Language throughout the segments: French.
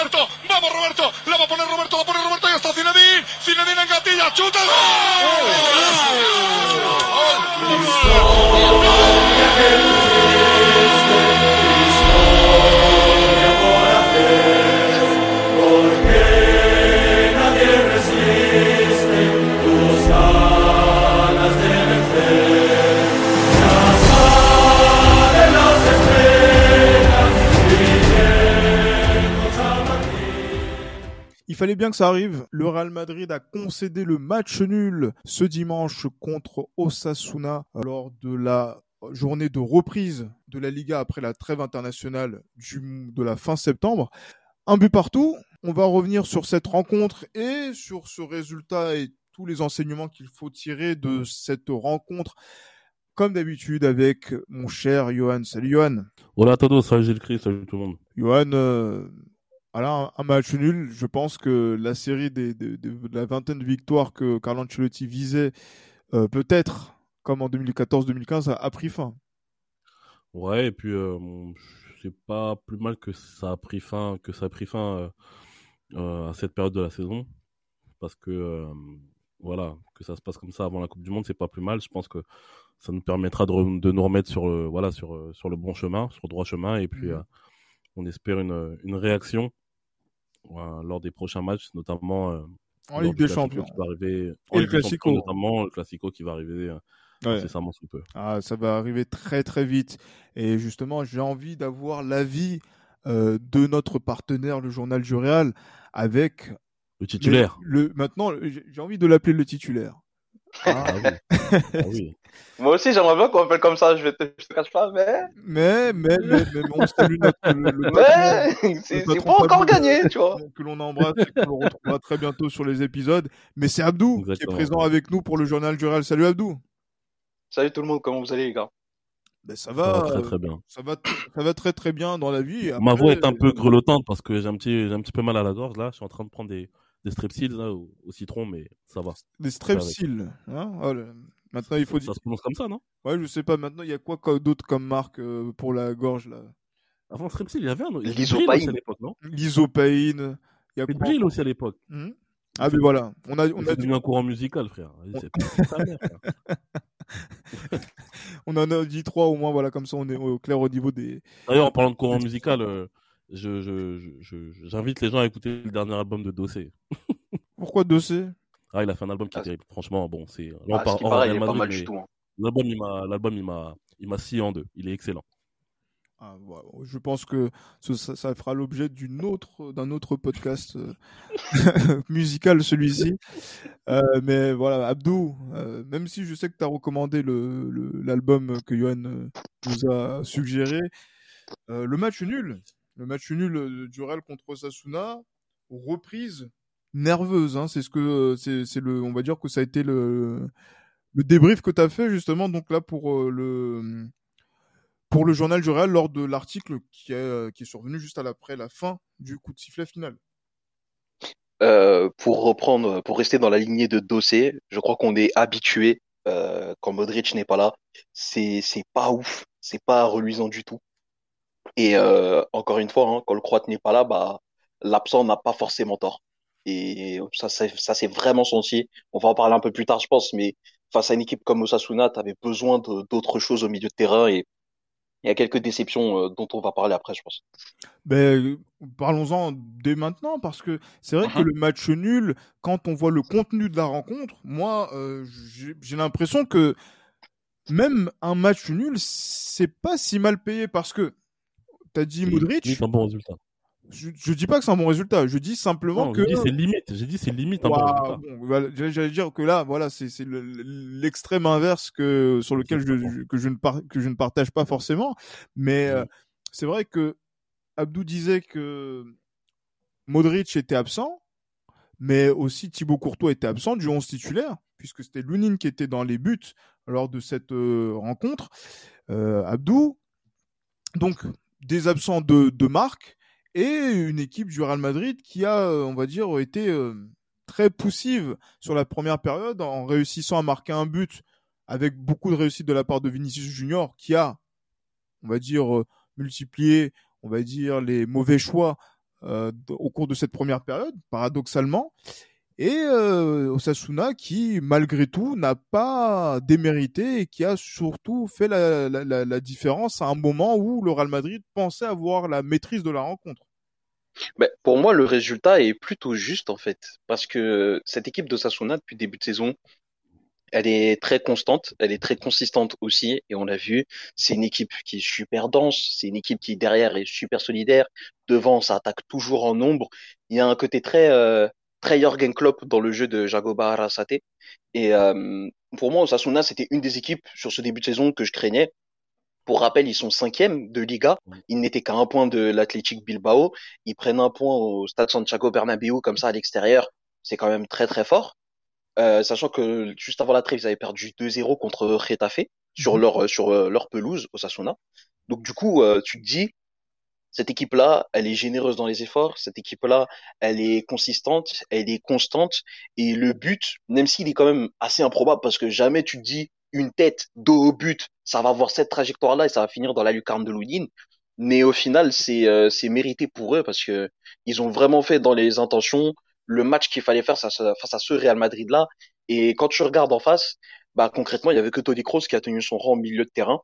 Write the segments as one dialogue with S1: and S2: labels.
S1: Roberto, vamos Roberto, la va a poner Roberto, la pone Roberto y está Zinedine, Zinedine en gatilla, chuta.
S2: Fallait bien que ça arrive. Le Real Madrid a concédé le match nul ce dimanche contre Osasuna lors de la journée de reprise de la Liga après la trêve internationale du- de la fin septembre. Un but partout. On va revenir sur cette rencontre et sur ce résultat et tous les enseignements qu'il faut tirer de cette rencontre. Comme d'habitude avec mon cher Johan. Salut Johan.
S3: Hola a todos, salut Gilles Christ, salut tout le monde.
S2: Johan, euh, voilà, un, match nul. Je pense que la série des, des- des- de la vingtaine de victoires que Carlo Ancelotti visait, euh, peut-être, comme en 2014-2015, a, a pris fin.
S3: Ouais, et puis euh, c'est pas plus mal que ça a pris fin, que ça a pris fin euh, euh, à cette période de la saison, parce que voilà, que ça se passe comme ça avant la Coupe du Monde, c'est pas plus mal. Je pense que ça nous permettra de, nous remettre sur le, voilà, sur, sur le bon chemin, sur le droit chemin, et puis euh, on espère une, une réaction voilà, lors des prochains matchs, notamment euh,
S2: En
S3: lors
S2: Ligue des Champions.
S3: qui va arriver, en
S2: Et le Classico.
S3: notamment le Classico qui va arriver euh,
S2: Ouais.
S3: sous peu.
S2: Ah, ça va arriver très très vite. Et justement, j'ai envie d'avoir l'avis euh, de notre partenaire, le journal du Real, avec
S3: Le titulaire.
S2: Le, le- maintenant, j'ai envie de l'appeler le titulaire. Ah,
S3: Ah oui. Ah oui.
S4: Moi aussi, j'aimerais bien qu'on m'appelle comme ça, je, vais te, je te cache pas, mais.
S2: mais, mais, mais, mais on salue notre, le, le
S4: Mais c'est pas encore gagné, tu vois.
S2: que l'on embrasse et que l'on retrouvera très bientôt sur les épisodes. Mais c'est Abdou qui est
S3: Exactement.
S2: présent avec nous pour le journal du Real. Salut Abdou.
S4: Salut tout le monde, comment vous allez, les gars?
S2: Ben, ça
S3: Ça
S2: va,
S3: va très
S2: euh,
S3: très bien.
S2: ça va, ça va très très bien dans la vie. Et
S3: Ma
S2: après,
S3: voix est un peu grelottante parce que j'ai un petit, j'ai un petit peu mal à la gorge là. Je suis en train de prendre des, des strepsils là, au, au citron, mais ça va.
S2: Des strepsils. Hein Oh, le- Maintenant, il faut
S3: ça
S2: dire.
S3: se prononce comme ça, non?
S2: Ouais, je sais pas. Maintenant, il y a quoi d'autre comme marque euh, pour la gorge là?
S3: Avant strepsil, il y avait un. Il y avait
S4: L'isopaïne.
S3: Bril aussi à l'époque, non?
S2: L'isopaïne. Il y a quoi
S3: Bril aussi à l'époque.
S2: Hmm? Ah, mais voilà. On a, on a,
S3: devenu un courant musical, mère, frère.
S2: on en a dit trois au moins. Voilà, comme ça, on est au clair au niveau des.
S3: D'ailleurs, en parlant de courant musical, euh, je, je, je, je- j'invite les gens à écouter le dernier album de Dossé.
S2: Pourquoi dossier
S3: Ah, il a fait un album qui est
S4: Ah,
S3: terrible. Franchement, bon, c'est.
S4: Ah, ce
S3: parle
S4: qui
S3: hors
S4: paraît, il
S3: Real
S4: est pas mal du tout. hein.
S3: L'album, il m'a, l'album, il m'a, il m'a scié en deux. Il est excellent.
S2: Ah, voilà. Je pense que ce- ça, ça fera l'objet d'une autre, d'un autre podcast euh, musical, celui-ci. Euh, mais voilà, Abdou, euh, même si je sais que tu as recommandé le, le- l'album que Johan nous a suggéré, euh, le match nul, le match nul euh, du Real contre Osasuna, reprise nerveuse, hein, c'est ce que le, on va dire que ça a été le, débrief que tu as fait justement donc là pour euh, le pour le journal du Real lors de l'article qui est, euh, survenu juste à l'après la fin du coup de sifflet final.
S4: Euh, pour reprendre, pour rester dans la lignée de Dossé, je crois qu'on est habitué quand Modric n'est pas là, c'est c'est pas ouf, c'est pas reluisant du tout. Et euh, encore une fois, hein, quand le Croate n'est pas là, bah l'absent n'a pas forcément tort. Et ça, ça c'est vraiment senti. On va en parler un peu plus tard, je pense, mais face à une équipe comme Osasuna, tu avais besoin d'autres choses au milieu de terrain et il y a quelques déceptions euh, dont on va parler après, je pense.
S2: Ben, parlons-en dès maintenant, parce que c'est vrai que
S4: Mhm.
S2: le match nul, quand on voit le contenu de la rencontre, moi, euh, j'ai j'ai l'impression que même un match nul, c'est pas si mal payé, parce que t'as dit Modric,
S3: C'est un bon résultat.
S2: je, je dis pas que c'est un bon résultat, je dis simplement
S3: Non,
S2: que...
S3: j'ai dit c'est limite. J'ai dit c'est limite un bon résultat.
S2: j'allais dire que là, voilà, c'est c'est le- l'extrême inverse que sur lequel je, que je ne par- que je ne partage pas forcément, mais euh, c'est vrai que Abdou disait que Modric était absent, mais aussi Thibaut Courtois était absent du 11 titulaire, puisque c'était Lunin qui était dans les buts lors de cette euh, rencontre. Euh, Abdou, donc des absents de, de marque et une équipe du Real Madrid qui a, euh, on va dire, été euh, très poussive sur la première période en réussissant à marquer un but avec beaucoup de réussite de la part de Vinicius Junior qui a, on va dire, euh, multiplié, on va dire, les mauvais choix au cours de cette première période, paradoxalement. Et euh, Osasuna qui, malgré tout, n'a pas démérité et qui a surtout fait la, différence à un moment où le Real Madrid pensait avoir la maîtrise de la rencontre.
S4: Pour moi, le résultat est plutôt juste en fait, parce que cette équipe d'Osasuna depuis le début de saison, elle est très constante, elle est très consistante aussi, et on l'a vu, c'est une équipe qui est super dense, c'est une équipe qui derrière est super solidaire, devant ça attaque toujours en nombre, il y a un côté très euh, très Jürgen Klopp dans le jeu de Jagoba Arasate. Et euh, pour moi, Osasuna, c'était une des équipes sur ce début de saison que je craignais. Pour rappel, ils sont cinquième de Liga. Ils n'étaient qu'à un point de l'Athletic Bilbao. Ils prennent un point au Stade Santiago Bernabéu comme ça à l'extérieur. C'est quand même très très fort. Euh, sachant que juste avant la trêve, ils avaient perdu 2-0 contre Retafe sur mhm. leur sur euh, leur pelouse, Osasuna. Donc du coup, euh, tu te dis, cette équipe-là, elle est généreuse dans les efforts. Cette équipe-là, elle est consistante, elle est constante. Et le but, même s'il est quand même assez improbable, parce que jamais tu te dis une tête dos au but, ça va avoir cette trajectoire-là et ça va finir dans la lucarne de Loudine. Mais au final, c'est euh, mérité pour eux parce que ils ont vraiment fait dans les intentions le match qu'il fallait faire face à ce Real Madrid-là. Et quand tu regardes en face, bah concrètement, il y avait que Tony Kroos qui a tenu son rang au milieu de terrain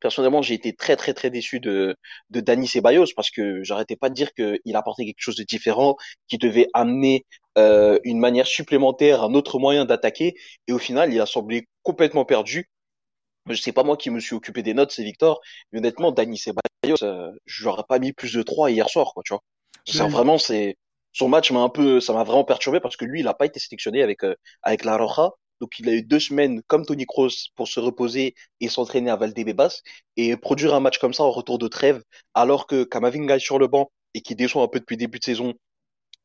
S4: personnellement, j'ai été très très très déçu de de Dani Ceballos parce que j'arrêtais pas de dire qu'il apportait quelque chose de différent, qui devait amener euh, une manière supplémentaire, un autre moyen d'attaquer, et au final, il a semblé complètement perdu. Je sais pas moi qui me suis occupé des notes, c'est Victor. Mais honnêtement, Dani Ceballos, euh, je n'aurais pas mis plus de 3 hier soir, quoi, tu vois. Ça, vraiment, c'est son match m'a un peu, ça m'a vraiment perturbé parce que lui, il a pas été sélectionné avec euh, avec la Roja donc il a eu deux semaines comme Tony Kroos pour se reposer et s'entraîner à Valdebebas et produire un match comme ça en retour de trêve alors que Kamavinga est sur le banc et qui déçoit un peu depuis début de saison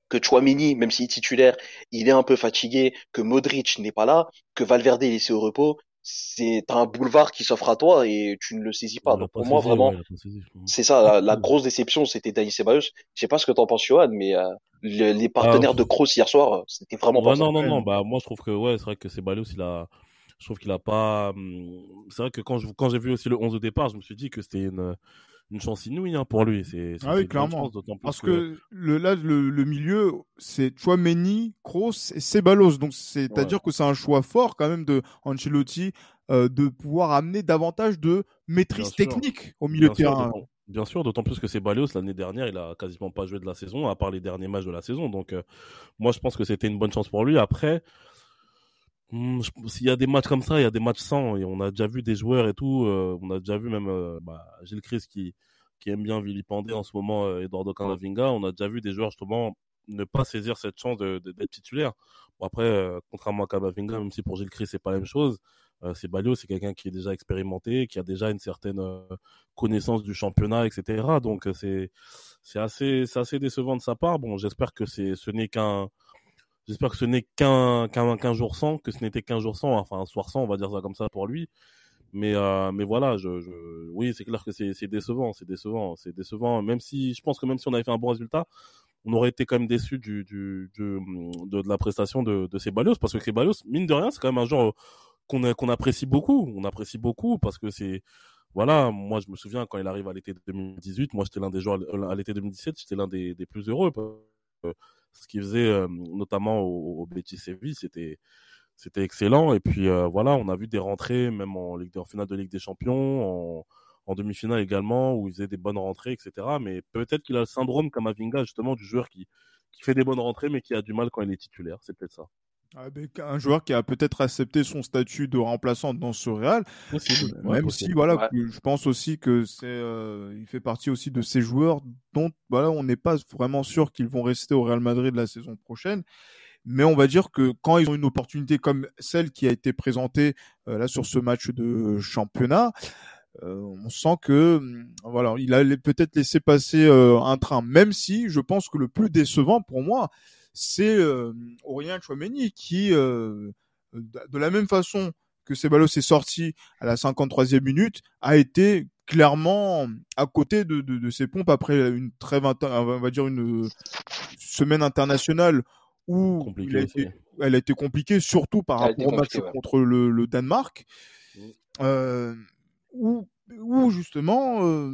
S4: que Chouamini, même s'il est titulaire, il est un peu fatigué, que Modric n'est pas là, que Valverde est laissé au repos, c'est un boulevard qui s'offre à toi et tu ne le saisis pas. Donc pour moi vraiment, c'est ça la, grosse déception, c'était Dani Ceballos. Je sais pas ce que t'en penses, Johan, mais euh, les partenaires de Kroos hier soir, c'était vraiment pas
S3: Non, non, non, bah moi je trouve que ouais, c'est vrai que Ceballos il a, je trouve qu'il a pas. Hum, c'est vrai que quand je quand j'ai vu aussi le 11 de départ, je me suis dit que c'était une une chance inouïe hein, pour lui. C'est,
S2: ah oui, clairement. Parce que, le, là, le, milieu, c'est Chouameni, Kroos et Ceballos. Donc, c'est-à-dire que c'est un choix fort quand même de Ancelotti euh, de pouvoir amener davantage de maîtrise technique au milieu de terrain.
S3: Bien sûr, d'autant plus que Ceballos, l'année dernière, il a quasiment pas joué de la saison, à part les derniers matchs de la saison. Donc, euh, moi, je pense que c'était une bonne chance pour lui. Après, s'il y a des matchs comme ça, il y a des matchs sans. Et on a déjà vu des joueurs et tout. Euh, on a déjà vu même euh, bah, Gilles Chris qui, qui aime bien vilipender en ce moment euh, Eduardo Camavinga. On a déjà vu des joueurs justement ne pas saisir cette chance d'être de, titulaire. Bon, après, euh, contrairement à Camavinga, même si pour Gilles Chris c'est pas la même chose, euh, c'est Balio, c'est quelqu'un qui est déjà expérimenté, qui a déjà une certaine connaissance du championnat, etc. Donc c'est assez c'est assez décevant de sa part. Bon, j'espère que ce n'est qu'un J'espère que ce n'est qu'un qu'un jour sans, que ce n'était qu'un jour sans, enfin un soir sans, on va dire ça comme ça pour lui. Mais euh, mais voilà, je, oui, c'est clair que c'est décevant, c'est décevant, c'est décevant. Même si je pense que même si on avait fait un bon résultat, on aurait été quand même déçu du, du, de, la prestation de, de Ceballos parce que Ceballos, mine de rien, c'est quand même un joueur qu'on qu'on apprécie beaucoup. On apprécie beaucoup parce que c'est voilà, moi je me souviens quand il arrive à l'été 2018, moi j'étais l'un des joueurs à l'été 2017, j'étais l'un des, des plus heureux ce qu'il faisait euh, notamment au, au Betis Séville, c'était c'était excellent. Et puis euh, voilà, on a vu des rentrées même en Ligue en finale de Ligue des Champions, en, en demi-finale également, où il faisait des bonnes rentrées, etc. Mais peut-être qu'il a le syndrome comme Avinga justement du joueur qui qui fait des bonnes rentrées mais qui a du mal quand il est titulaire. C'est peut-être ça.
S2: Ah, un joueur qui a peut-être accepté son statut de remplaçant dans ce Real, même si voilà, je pense aussi que c'est, euh, il fait partie aussi de ces joueurs dont voilà, on n'est pas vraiment sûr qu'ils vont rester au Real Madrid la saison prochaine. Mais on va dire que quand ils ont une opportunité comme celle qui a été présentée euh, là sur ce match de championnat, euh, on sent que hum, voilà, il a peut-être laissé passer un train. Même si je pense que le plus décevant pour moi, c'est euh, Aurélien Chouameni qui, euh, de la même façon que Ceballos est sorti à la 53e minute, a été clairement à côté de, de, de ses pompes après une trêve, on va dire une semaine internationale où elle a été compliquée, surtout par rapport au match contre le, le Danemark, mm. euh, où, où justement euh,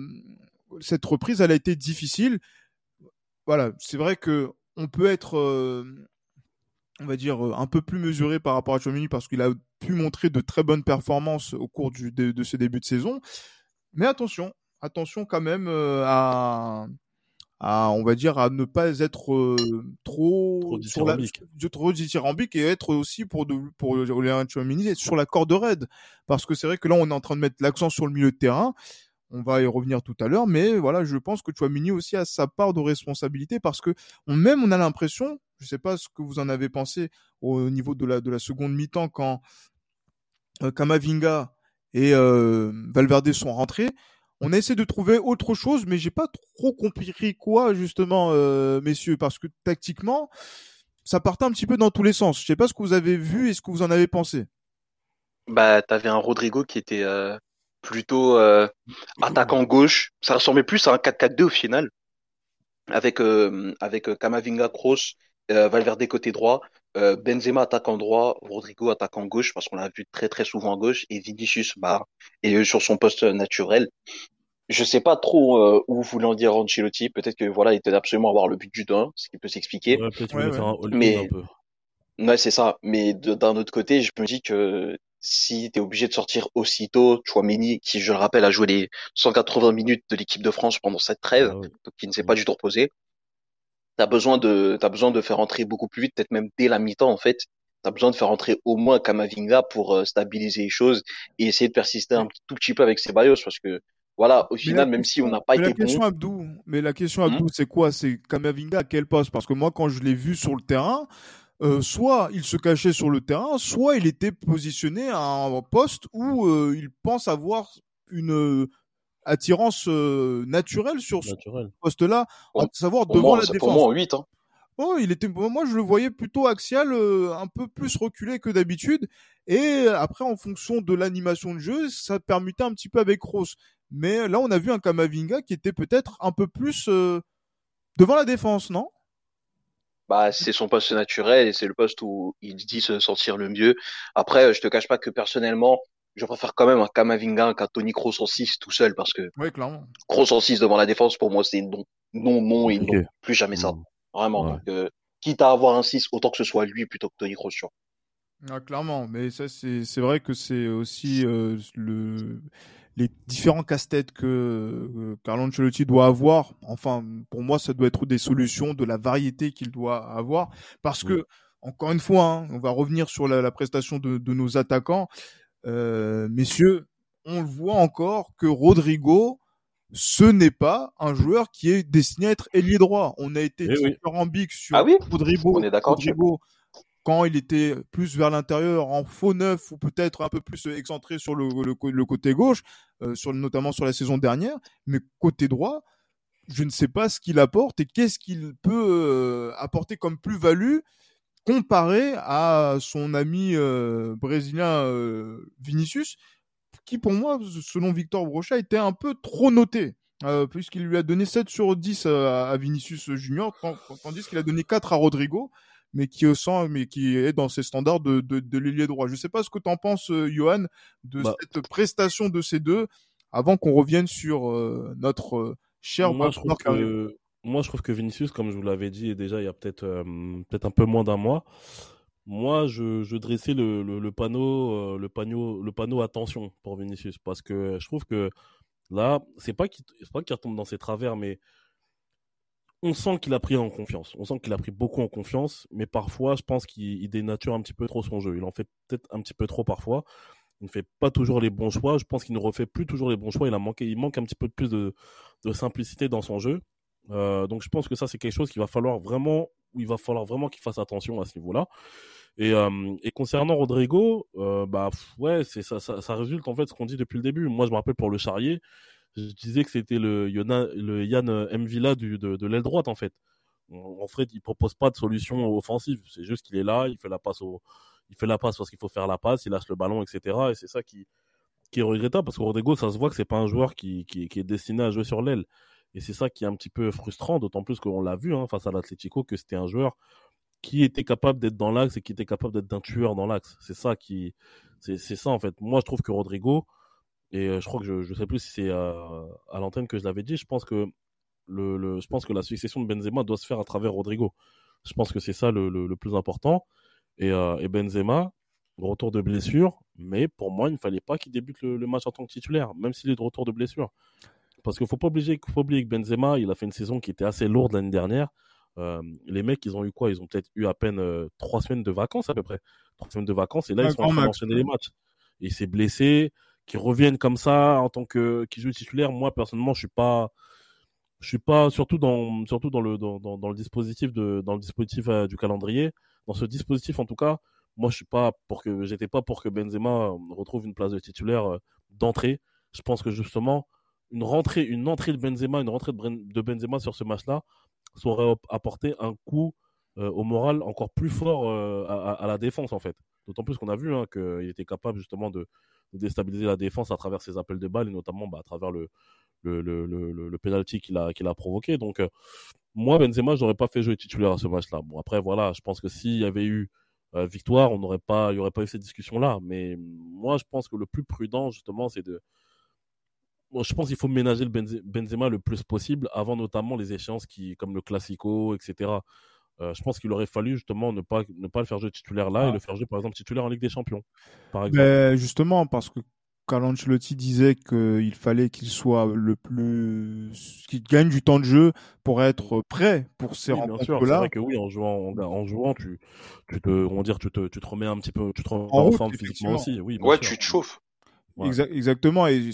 S2: cette reprise elle a été difficile. Voilà, c'est vrai que on peut être, euh, on va dire, euh, un peu plus mesuré par rapport à Chouamini parce qu'il a pu montrer de très bonnes performances au cours du, de, de ce début de saison. Mais attention, attention quand même euh, à, à, on va dire, à ne pas être euh, trop,
S3: Trop
S2: sur la,
S3: dithyrambique.
S2: de- trop dithyrambique et être aussi pour de, pour être sur la corde raide. Parce que c'est vrai que là, on est en train de mettre l'accent sur le milieu de terrain. On va y revenir tout à l'heure, mais voilà, je pense que Chouamini aussi a sa part de responsabilité parce que même on a l'impression, je sais pas ce que vous en avez pensé au niveau de la de la seconde mi-temps quand euh, Kamavinga et euh, Valverde sont rentrés, on a essayé de trouver autre chose, mais j'ai pas trop compris quoi justement, euh, messieurs, parce que tactiquement, ça partait un petit peu dans tous les sens. Je sais pas ce que vous avez vu et ce que vous en avez pensé.
S4: Bah, t'avais un Rodrigo qui était euh, plutôt euh, attaquant gauche. Ça ressemblait plus à un 4-4-2 au final, avec euh, avec euh, Kamavinga, Kroos, euh, Valverde côté droit, euh, Benzema attaquant droit, Rodrigo attaquant gauche parce qu'on l'a vu très très souvent à gauche et Vinicius bah est sur son poste naturel. Je sais pas trop euh, où voulait en dire Ancelotti. Peut-être que voilà, il tenait absolument à avoir le but du 2 ce qui peut s'expliquer.
S3: Ouais,
S2: Ouais, ouais.
S3: faire un all-in
S4: Mais-
S3: un peu.
S4: Ouais, c'est ça. Mais d'un autre côté, je me dis que si t'es obligé de sortir aussitôt, Chouameni, qui, je le rappelle, a joué les 180 minutes de l'équipe de France pendant cette trêve,
S3: Ah
S4: donc qui ne s'est pas du tout reposé, t'as besoin de, t'as besoin de faire entrer beaucoup plus vite, peut-être même dès la mi-temps, en fait. T'as besoin de faire entrer au moins Kamavinga pour euh, stabiliser les choses et essayer de persister un tout petit peu avec Ceballos parce que, voilà, au final,
S2: la
S4: même si on n'a pas
S2: mais la
S4: été
S2: question
S4: bon,
S2: Abdou, mais la question
S4: Hmm.
S2: Abdou, c'est quoi? C'est Kamavinga à quel poste? Parce que moi, quand je l'ai vu sur le terrain, euh, soit il se cachait sur le terrain, soit il était positionné à un poste où euh, il pense avoir une euh, attirance euh, naturelle sur ce poste-là, à savoir devant
S4: moi,
S2: la défense.
S4: pour moi en 8, hein.
S2: Oh, il était, moi, je le voyais plutôt axial, euh, un peu plus reculé que d'habitude. Et après, en fonction de l'animation de jeu, ça permutait un petit peu avec Rose. Mais là, on a vu un Kamavinga qui était peut-être un peu plus euh, devant la défense, non?
S4: Bah, c'est son poste naturel et c'est le poste où il dit se sentir le mieux. Après, je te cache pas que personnellement, je préfère quand même un Kamavinga qu'un Tony Kroos en 6 tout seul parce que
S2: Oui, clairement.
S4: Kroos en 6 devant la défense, pour moi, c'est non, non, non et non. Plus jamais ça. Vraiment.
S3: Ouais.
S4: Donc, euh, quitte à avoir un 6, autant que ce soit lui plutôt que Tony Kroos. tu vois.
S2: Ah, clairement, mais ça c'est c'est vrai que c'est aussi euh, le les différents casse-têtes que euh, Carlo Ancelotti doit avoir. Enfin, pour moi, ça doit être des solutions, de la variété qu'il doit avoir, parce que encore une fois, hein, on va revenir sur la, la prestation de, de nos attaquants, Euh, messieurs. On le voit encore que Rodrigo, ce n'est pas un joueur qui est destiné à être ailier droit. On a été
S3: Eh oui.
S2: dithyrambique sur
S4: Ah oui?
S2: Rodrigo.
S4: On est.
S2: Rodrigo, quand il était plus vers l'intérieur, en faux neuf ou peut-être un peu plus excentré sur le, côté gauche, euh, sur, notamment sur la saison dernière, mais côté droit, je ne sais pas ce qu'il apporte et qu'est-ce qu'il peut euh, apporter comme plus-value comparé à son ami euh, brésilien Vinicius, qui pour moi, selon Victor Brocha, était un peu trop noté. puisqu'il lui a donné 7 sur 10 à, à Vinicius Junior, tandis qu'il a donné 4 à Rodrigo, mais qui, est sans- mais qui est dans ses standards de, de, de l'ailier droit. Je ne sais pas ce que tu en penses, euh, Johan, de
S3: Bah.
S2: cette prestation de ces deux, avant qu'on revienne sur euh, notre euh, cher
S3: moi, je trouve que, moi, je trouve que Vinicius, comme je vous l'avais dit déjà il y a peut-être euh, peut-être un peu moins d'un mois, moi, je, je dressais le, le, le panneau, le panneau, le panneau attention pour Vinicius parce que je trouve que là, c'est pas qu'il pas qu'il retombe dans ses travers, mais on sent qu'il a pris en confiance. On sent qu'il a pris beaucoup en confiance, mais parfois, je pense qu'il il dénature un petit peu trop son jeu. Il en fait peut-être un petit peu trop parfois. Il ne fait pas toujours les bons choix. Je pense qu'il ne refait plus toujours les bons choix. Il manque un petit peu plus de, simplicité dans son jeu. Euh, donc je pense que ça c'est quelque chose qu'il va falloir vraiment, il va falloir vraiment qu'il fasse attention à ce niveau-là. Et, euh, concernant Rodrigo, euh, bah ouais, ça, ça, résulte en fait ce qu'on dit depuis le début. Moi je me rappelle pour le Charrier, je disais que c'était le, le Yann M Villa du, de, de l'aile droite en fait. En fait, il propose pas de solution offensive. C'est juste qu'il est là, il fait la passe au, il fait la passe parce qu'il faut faire la passe, il lâche le ballon, etc. Et c'est ça qui, qui est regrettable parce que Rodrigo, ça se voit que c'est pas un joueur qui, qui, est destiné à jouer sur l'aile. Et c'est ça qui est un petit peu frustrant, d'autant plus qu'on l'a vu hein, face à l'Atlético, que c'était un joueur qui était capable d'être dans l'axe et qui était capable d'être d'un tueur dans l'axe. C'est ça qui, c'est ça en fait. Moi, je trouve que Rodrigo, et euh, je crois que je, je sais plus si c'est à l'antenne que je l'avais dit, je pense que le, le, je pense que la succession de Benzema doit se faire à travers Rodrigo. Je pense que c'est ça le, plus important. Et, euh, et Benzema, retour de blessure, mais pour moi, il ne fallait pas qu'il débute le, match en tant que titulaire, même s'il est de retour de blessure. Parce qu'il ne faut pas oublier, faut oublier que Benzema, il a fait une saison qui était assez lourde l'année dernière. Euh, les mecs, ils ont eu quoi? Ils ont peut-être eu à peine euh, trois semaines de vacances à peu près. Trois semaines de vacances, et là, ils sont en train d'enchaîner les matchs. Et il s'est blessé, qui reviennent comme ça en tant que qui joue titulaire. Moi, personnellement, je suis pas je suis pas surtout dans surtout dans le dans, dans, dans le dispositif de dans le dispositif euh, du calendrier dans ce dispositif en tout cas moi je suis pas pour que j'étais pas pour que Benzema retrouve une place de titulaire euh, d'entrée je pense que justement une rentrée une entrée de Benzema une rentrée de Benzema sur ce match là saurait apporter un coup euh, au moral encore plus fort euh, à, la défense en fait d'autant plus qu'on a vu hein, qu'il était capable justement de, déstabiliser la défense à travers ses appels de balles et notamment bah, à travers le le, le, le, le penalty qu'il a, qu'il a provoqué. Donc, euh, moi, Benzema, j'aurais pas fait jouer titulaire à ce match-là. Bon, après, voilà, je pense que s'il y avait eu euh, victoire, on n'aurait pas, il y aurait pas eu cette discussion-là. Mais moi, je pense que le plus prudent, justement, c'est de. Bon, je pense qu'il faut ménager le Benzema le plus possible avant notamment les échéances qui, comme le Classico, etc. Euh, je pense qu'il aurait fallu justement ne pas, ne pas le faire jouer titulaire là ah. et le faire jouer par exemple titulaire en Ligue des Champions. Par exemple.
S2: Mais justement, parce que Ancelotti disait qu'il fallait qu'il soit le plus, qu'il gagne du temps de jeu pour être prêt pour ces
S3: oui, rencontres-là. C'est vrai que oui, en jouant, en, jouant, tu, tu te, on va dire, tu te, tu te remets un petit peu, tu te remets en, en forme physiquement aussi. Oui,
S4: ouais, sûr. tu te chauffes.
S2: Ouais. exactement. Et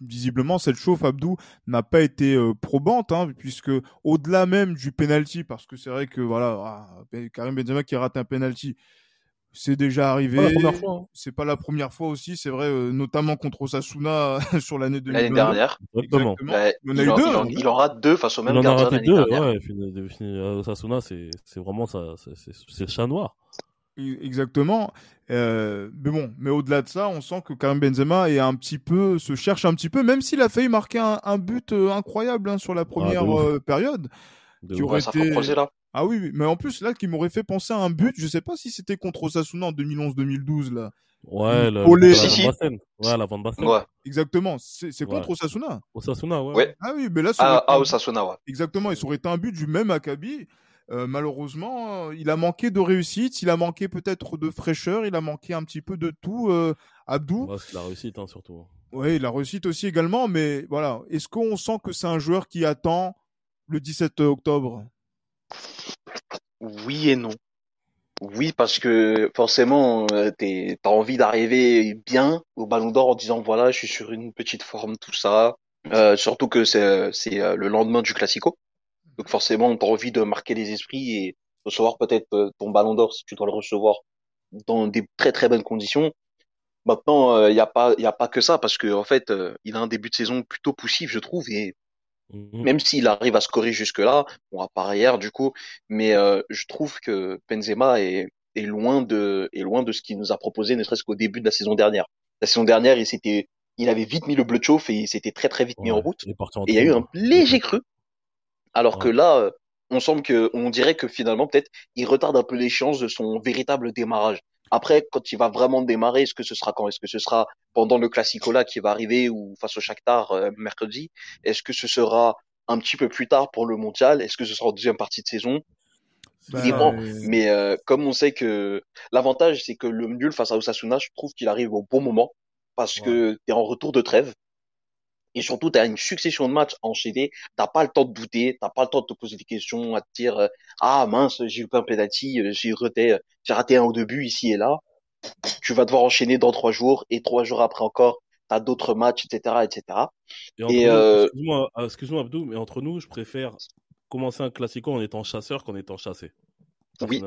S2: visiblement, cette chauffe, Abdou, n'a pas été euh, probante, hein, puisque au-delà même du penalty, parce que c'est vrai que voilà, ah, Karim Benzema qui rate un penalty, c'est déjà arrivé.
S3: Hein.
S2: C'est pas la première fois aussi, c'est vrai, euh, notamment contre Osasuna sur l'année 2020.
S4: L'année dernière.
S3: Exactement.
S4: Bah, il, il, en, deux, il, en, il, en, rate deux face au même
S3: il
S4: en
S3: a raté deux, ouais. Osasuna, c'est vraiment ça, c'est le chat noir.
S2: Exactement. Euh, mais bon, mais au-delà de ça, on sent que Karim Benzema est un petit peu, se cherche un petit peu, même s'il a failli marquer un, un but euh, incroyable hein, sur la première ah, euh, période.
S4: De qui aurait été... là.
S2: Ah oui, mais en plus là, qui m'aurait fait penser à un but, je sais pas si c'était contre Osasuna en 2011-2012 là.
S3: Ouais, le,
S4: Olé. Si, si.
S3: Ouais, la Van Basten.
S4: Ouais.
S2: Exactement, c'est contre ouais. Osasuna.
S3: Osasuna, ouais.
S4: ouais.
S2: Ah oui, mais là,
S4: ah, ah, Osasuna, ouais.
S2: Exactement, et ça aurait été un but du même Akabi. Euh, malheureusement, il a manqué de réussite, il a manqué peut-être de fraîcheur, il a manqué un petit peu de tout. Euh, Abdou.
S3: Ouais, la réussite hein, surtout.
S2: Oui, la réussite aussi également, mais voilà. Est-ce qu'on sent que c'est un joueur qui attend le 17 octobre?
S4: Oui et non. Oui, parce que forcément, euh, t'as envie d'arriver bien au Ballon d'Or en disant voilà, je suis sur une petite forme, tout ça. Euh, surtout que c'est euh, le lendemain du Classico. Donc forcément, t'as envie de marquer les esprits et recevoir peut-être euh, ton Ballon d'Or si tu dois le recevoir dans des très très bonnes conditions. Maintenant, il euh, n'y a pas, il a pas que ça parce que en fait, euh, il a un début de saison plutôt poussif, je trouve, et Mmh. Même s'il arrive à scorer jusque-là, bon, à part hier du coup, mais euh, je trouve que Benzema est, est, loin de, est loin de ce qu'il nous a proposé, ne serait-ce qu'au début de la saison dernière. La saison dernière, il s'était, il avait vite mis le bleu de chauffe et il s'était très très vite ouais, mis en route. Et il y a eu un léger creux. Alors ouais. que là, euh, on semble que, on dirait que finalement peut-être il retarde un peu l'échéance de son véritable démarrage. Après, quand il va vraiment démarrer, est-ce que ce sera quand? Est-ce que ce sera pendant le Classico-là qui va arriver ou face au Shakhtar euh, mercredi? Est-ce que ce sera un petit peu plus tard pour le Mondial? Est-ce que ce sera en deuxième partie de saison? Bah, euh... Mais euh, comme on sait que l'avantage, c'est que le nul face à Osasuna, je trouve qu'il arrive au bon moment parce ouais. que tu es en retour de trêve. Et surtout, tu as une succession de matchs enchaînés. T'as pas le temps de douter, t'as pas le temps de te poser des questions, à te dire euh, ah mince, j'ai eu un penalty, euh, j'ai raté, j'ai raté un au début ici et là. Tu vas devoir enchaîner dans trois jours et trois jours après encore, t'as d'autres matchs, etc., etc.
S3: Et, et euh... excuse-moi, excuse-moi Abdou, mais entre nous, je préfère commencer un classico en étant chasseur qu'en étant chassé.
S4: Oui.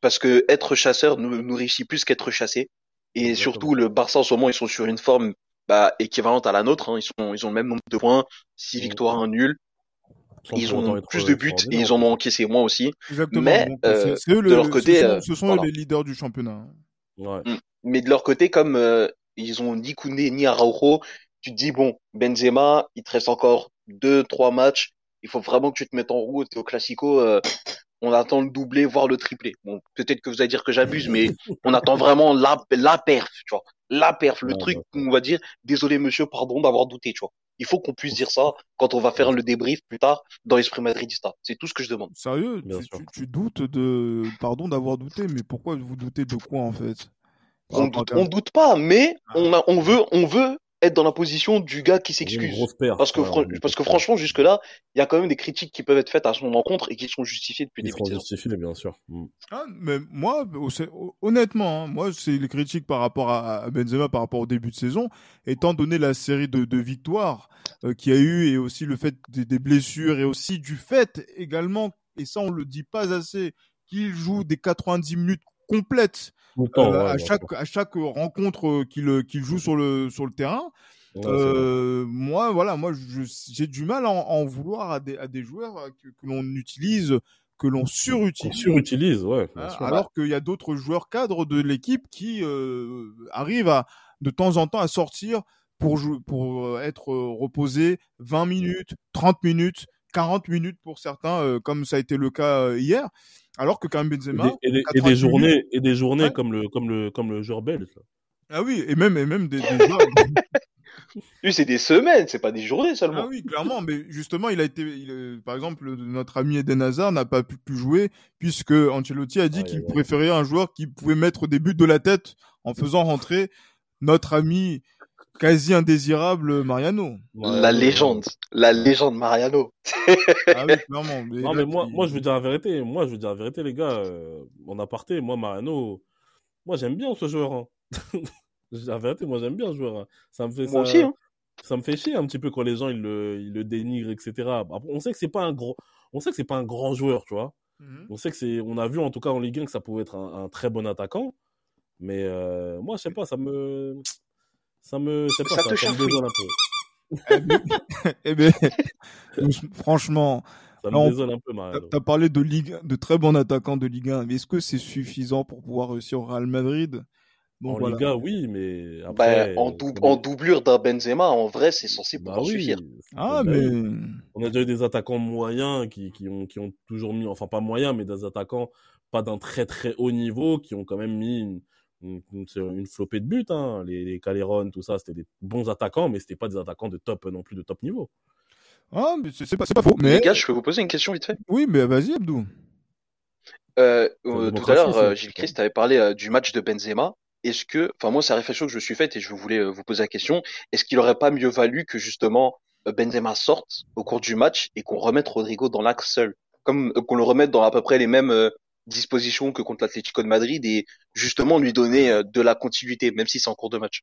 S4: Parce que être chasseur nous, réussit plus qu'être chassé. Et Exactement. surtout, le Barça en ce moment, ils sont sur une forme bah, équivalente à la nôtre. Hein. Ils, sont, ils ont le même nombre de points, 6 victoires, un nul. Ils ont plus de buts et ils en ont encaissé moins aussi.
S2: Exactement.
S4: Mais
S2: Donc,
S4: euh,
S2: c'est eux
S4: de leur
S2: le-
S4: côté,
S2: ce sont,
S4: euh,
S2: ce sont
S4: voilà.
S2: les leaders du championnat.
S3: Ouais.
S4: mais de leur côté, comme euh, ils ont ni Koundé ni Araujo, tu te dis bon, Benzema, il te reste encore deux, trois matchs. Il faut vraiment que tu te mettes en route. Au Classico, euh, on attend le doublé, voire le triplé. Bon, peut-être que vous allez dire que j'abuse, mais on attend vraiment la, la perf, tu vois. La perf, le
S3: Ouais,
S4: truc,
S3: ouais.
S4: on va dire, désolé monsieur, pardon d'avoir douté, tu vois. Il faut qu'on puisse dire ça quand on va faire le débrief plus tard dans l'esprit madridista. C'est tout ce que je demande.
S2: Sérieux? Tu, tu- tu doutes de... Pardon d'avoir douté, mais pourquoi vous doutez de quoi en fait?
S4: On doute, on doute pas, mais on a, on veut, on veut être dans la position du gars qui s'excuse. Parce que, fran- parce que franchement, jusque-là, il y a quand même des critiques qui peuvent être faites à son encontre et qui sont justifiées depuis le
S3: Ils
S4: début
S3: justifiés, bien sûr. Mm.
S2: Ah, mais moi, honnêtement, hein, moi, c'est les critiques par rapport à, à Benzema par rapport au début de saison, étant donné la série de, de victoires euh, qu'il y a eu et aussi le fait des, des blessures et aussi du fait également, et ça on le dit pas assez, qu'il joue des 90 minutes complètes
S3: Tout le temps,
S2: euh,
S3: ouais,
S2: à chaque à chaque rencontre euh, qu'il qu'il joue sur le sur le terrain. Euh, moi, voilà, moi, j'ai du mal à en, en vouloir à des, à des joueurs euh, que, que l'on utilise, que l'on surutilise.
S3: surutilise, ouais,
S2: Hein, alors qu'il y a d'autres joueurs cadres de l'équipe qui euh, arrivent à, de temps en temps à sortir pour, pour euh, être euh, reposés 20 minutes, 30 minutes, 40 minutes pour certains, euh, comme ça a été le cas euh, hier. Alors que Karim
S3: Et
S2: Benzema,
S3: des, et des- et
S2: 90
S3: des journées, et des journées
S2: Ouais.
S3: comme le, comme le, comme le joueur belge.
S2: ah oui, et même, et même des, des joueurs.
S4: Lui, c'est des semaines, c'est pas des journées
S2: ah
S4: seulement.
S2: oui, clairement, mais justement, il a été, il, euh, par exemple, notre ami Eden Hazard n'a pas pu, pu jouer puisque Ancelotti a dit
S3: Aïe,
S2: qu'il préférait un joueur qui pouvait mettre des buts de la tête en faisant rentrer notre ami quasi indésirable Mariano.
S3: Ouais,
S4: la
S3: ouais,
S4: légende, la légende Mariano.
S2: Ah oui, clairement. Mais
S3: Non,
S2: là,
S3: mais moi,
S2: qui-
S3: moi, je veux dire la vérité. Moi, je veux dire la vérité, les gars. Euh, en aparté, moi, Mariano, moi, j'aime bien ce joueur. hein. La vérité, moi, j'aime bien ce joueur. hein. Ça me fait
S4: Moi
S3: ça,
S4: aussi, hein.
S3: ça me fait chier un petit peu quand les gens ils le, ils le dénigrent, etc. Après, on sait que c'est pas un gros, on sait que c'est pas un grand joueur, tu vois.
S2: Mhm.
S3: On sait que c'est, on a vu en tout cas en Ligue 1 que ça pouvait être un, un très bon attaquant. Mais euh, moi, je sais pas, ça me, ça me, pas,
S4: Ça
S3: ça,
S4: te
S3: ça me désole un peu.
S2: Eh ben, franchement,
S3: Ça me désole un peu,
S2: t'as
S3: Mariano.
S2: as parlé de Ligue, de très bons attaquants de Ligue 1. Mais est-ce que c'est suffisant pour pouvoir réussir au Real Madrid? Donc
S3: En
S2: voilà.
S3: Liga, oui, mais
S4: Bah,
S3: après.
S4: en,
S3: euh,
S4: dou- en doublure d'un Benzema, en vrai, c'est censé
S3: Bah
S4: pouvoir
S3: oui.
S4: suffire.
S2: Ah,
S3: Bah
S2: mais
S3: oui. On a déjà eu des attaquants moyens qui, qui, ont, qui ont toujours mis, enfin pas moyens, mais des attaquants pas d'un très très haut niveau, qui ont quand même mis une, une, une, flopée de buts. Hein. Les, les Calderon, tout ça, c'était des bons attaquants, mais c'était pas des attaquants de top non plus de top niveau.
S2: ah, mais c'est pas, c'est pas faux. Mais
S4: Les gars, je peux vous poser une question vite fait
S2: oui, mais vas-y, Abdou.
S4: Euh, euh, tout à l'heure, euh, Gilles Christ avait parlé euh, du match de Benzema. Est-ce que, enfin moi, c'est la réflexion que je me suis faite et je voulais euh, vous poser la question. Est-ce qu'il aurait pas mieux valu que justement Benzema sorte au cours du match et qu'on remette Rodrigo dans l'axe seul, comme euh, qu'on le remette dans à peu près les mêmes dispositions que contre l'Atlético de Madrid et justement lui donner euh, de la continuité, même si c'est en cours de match.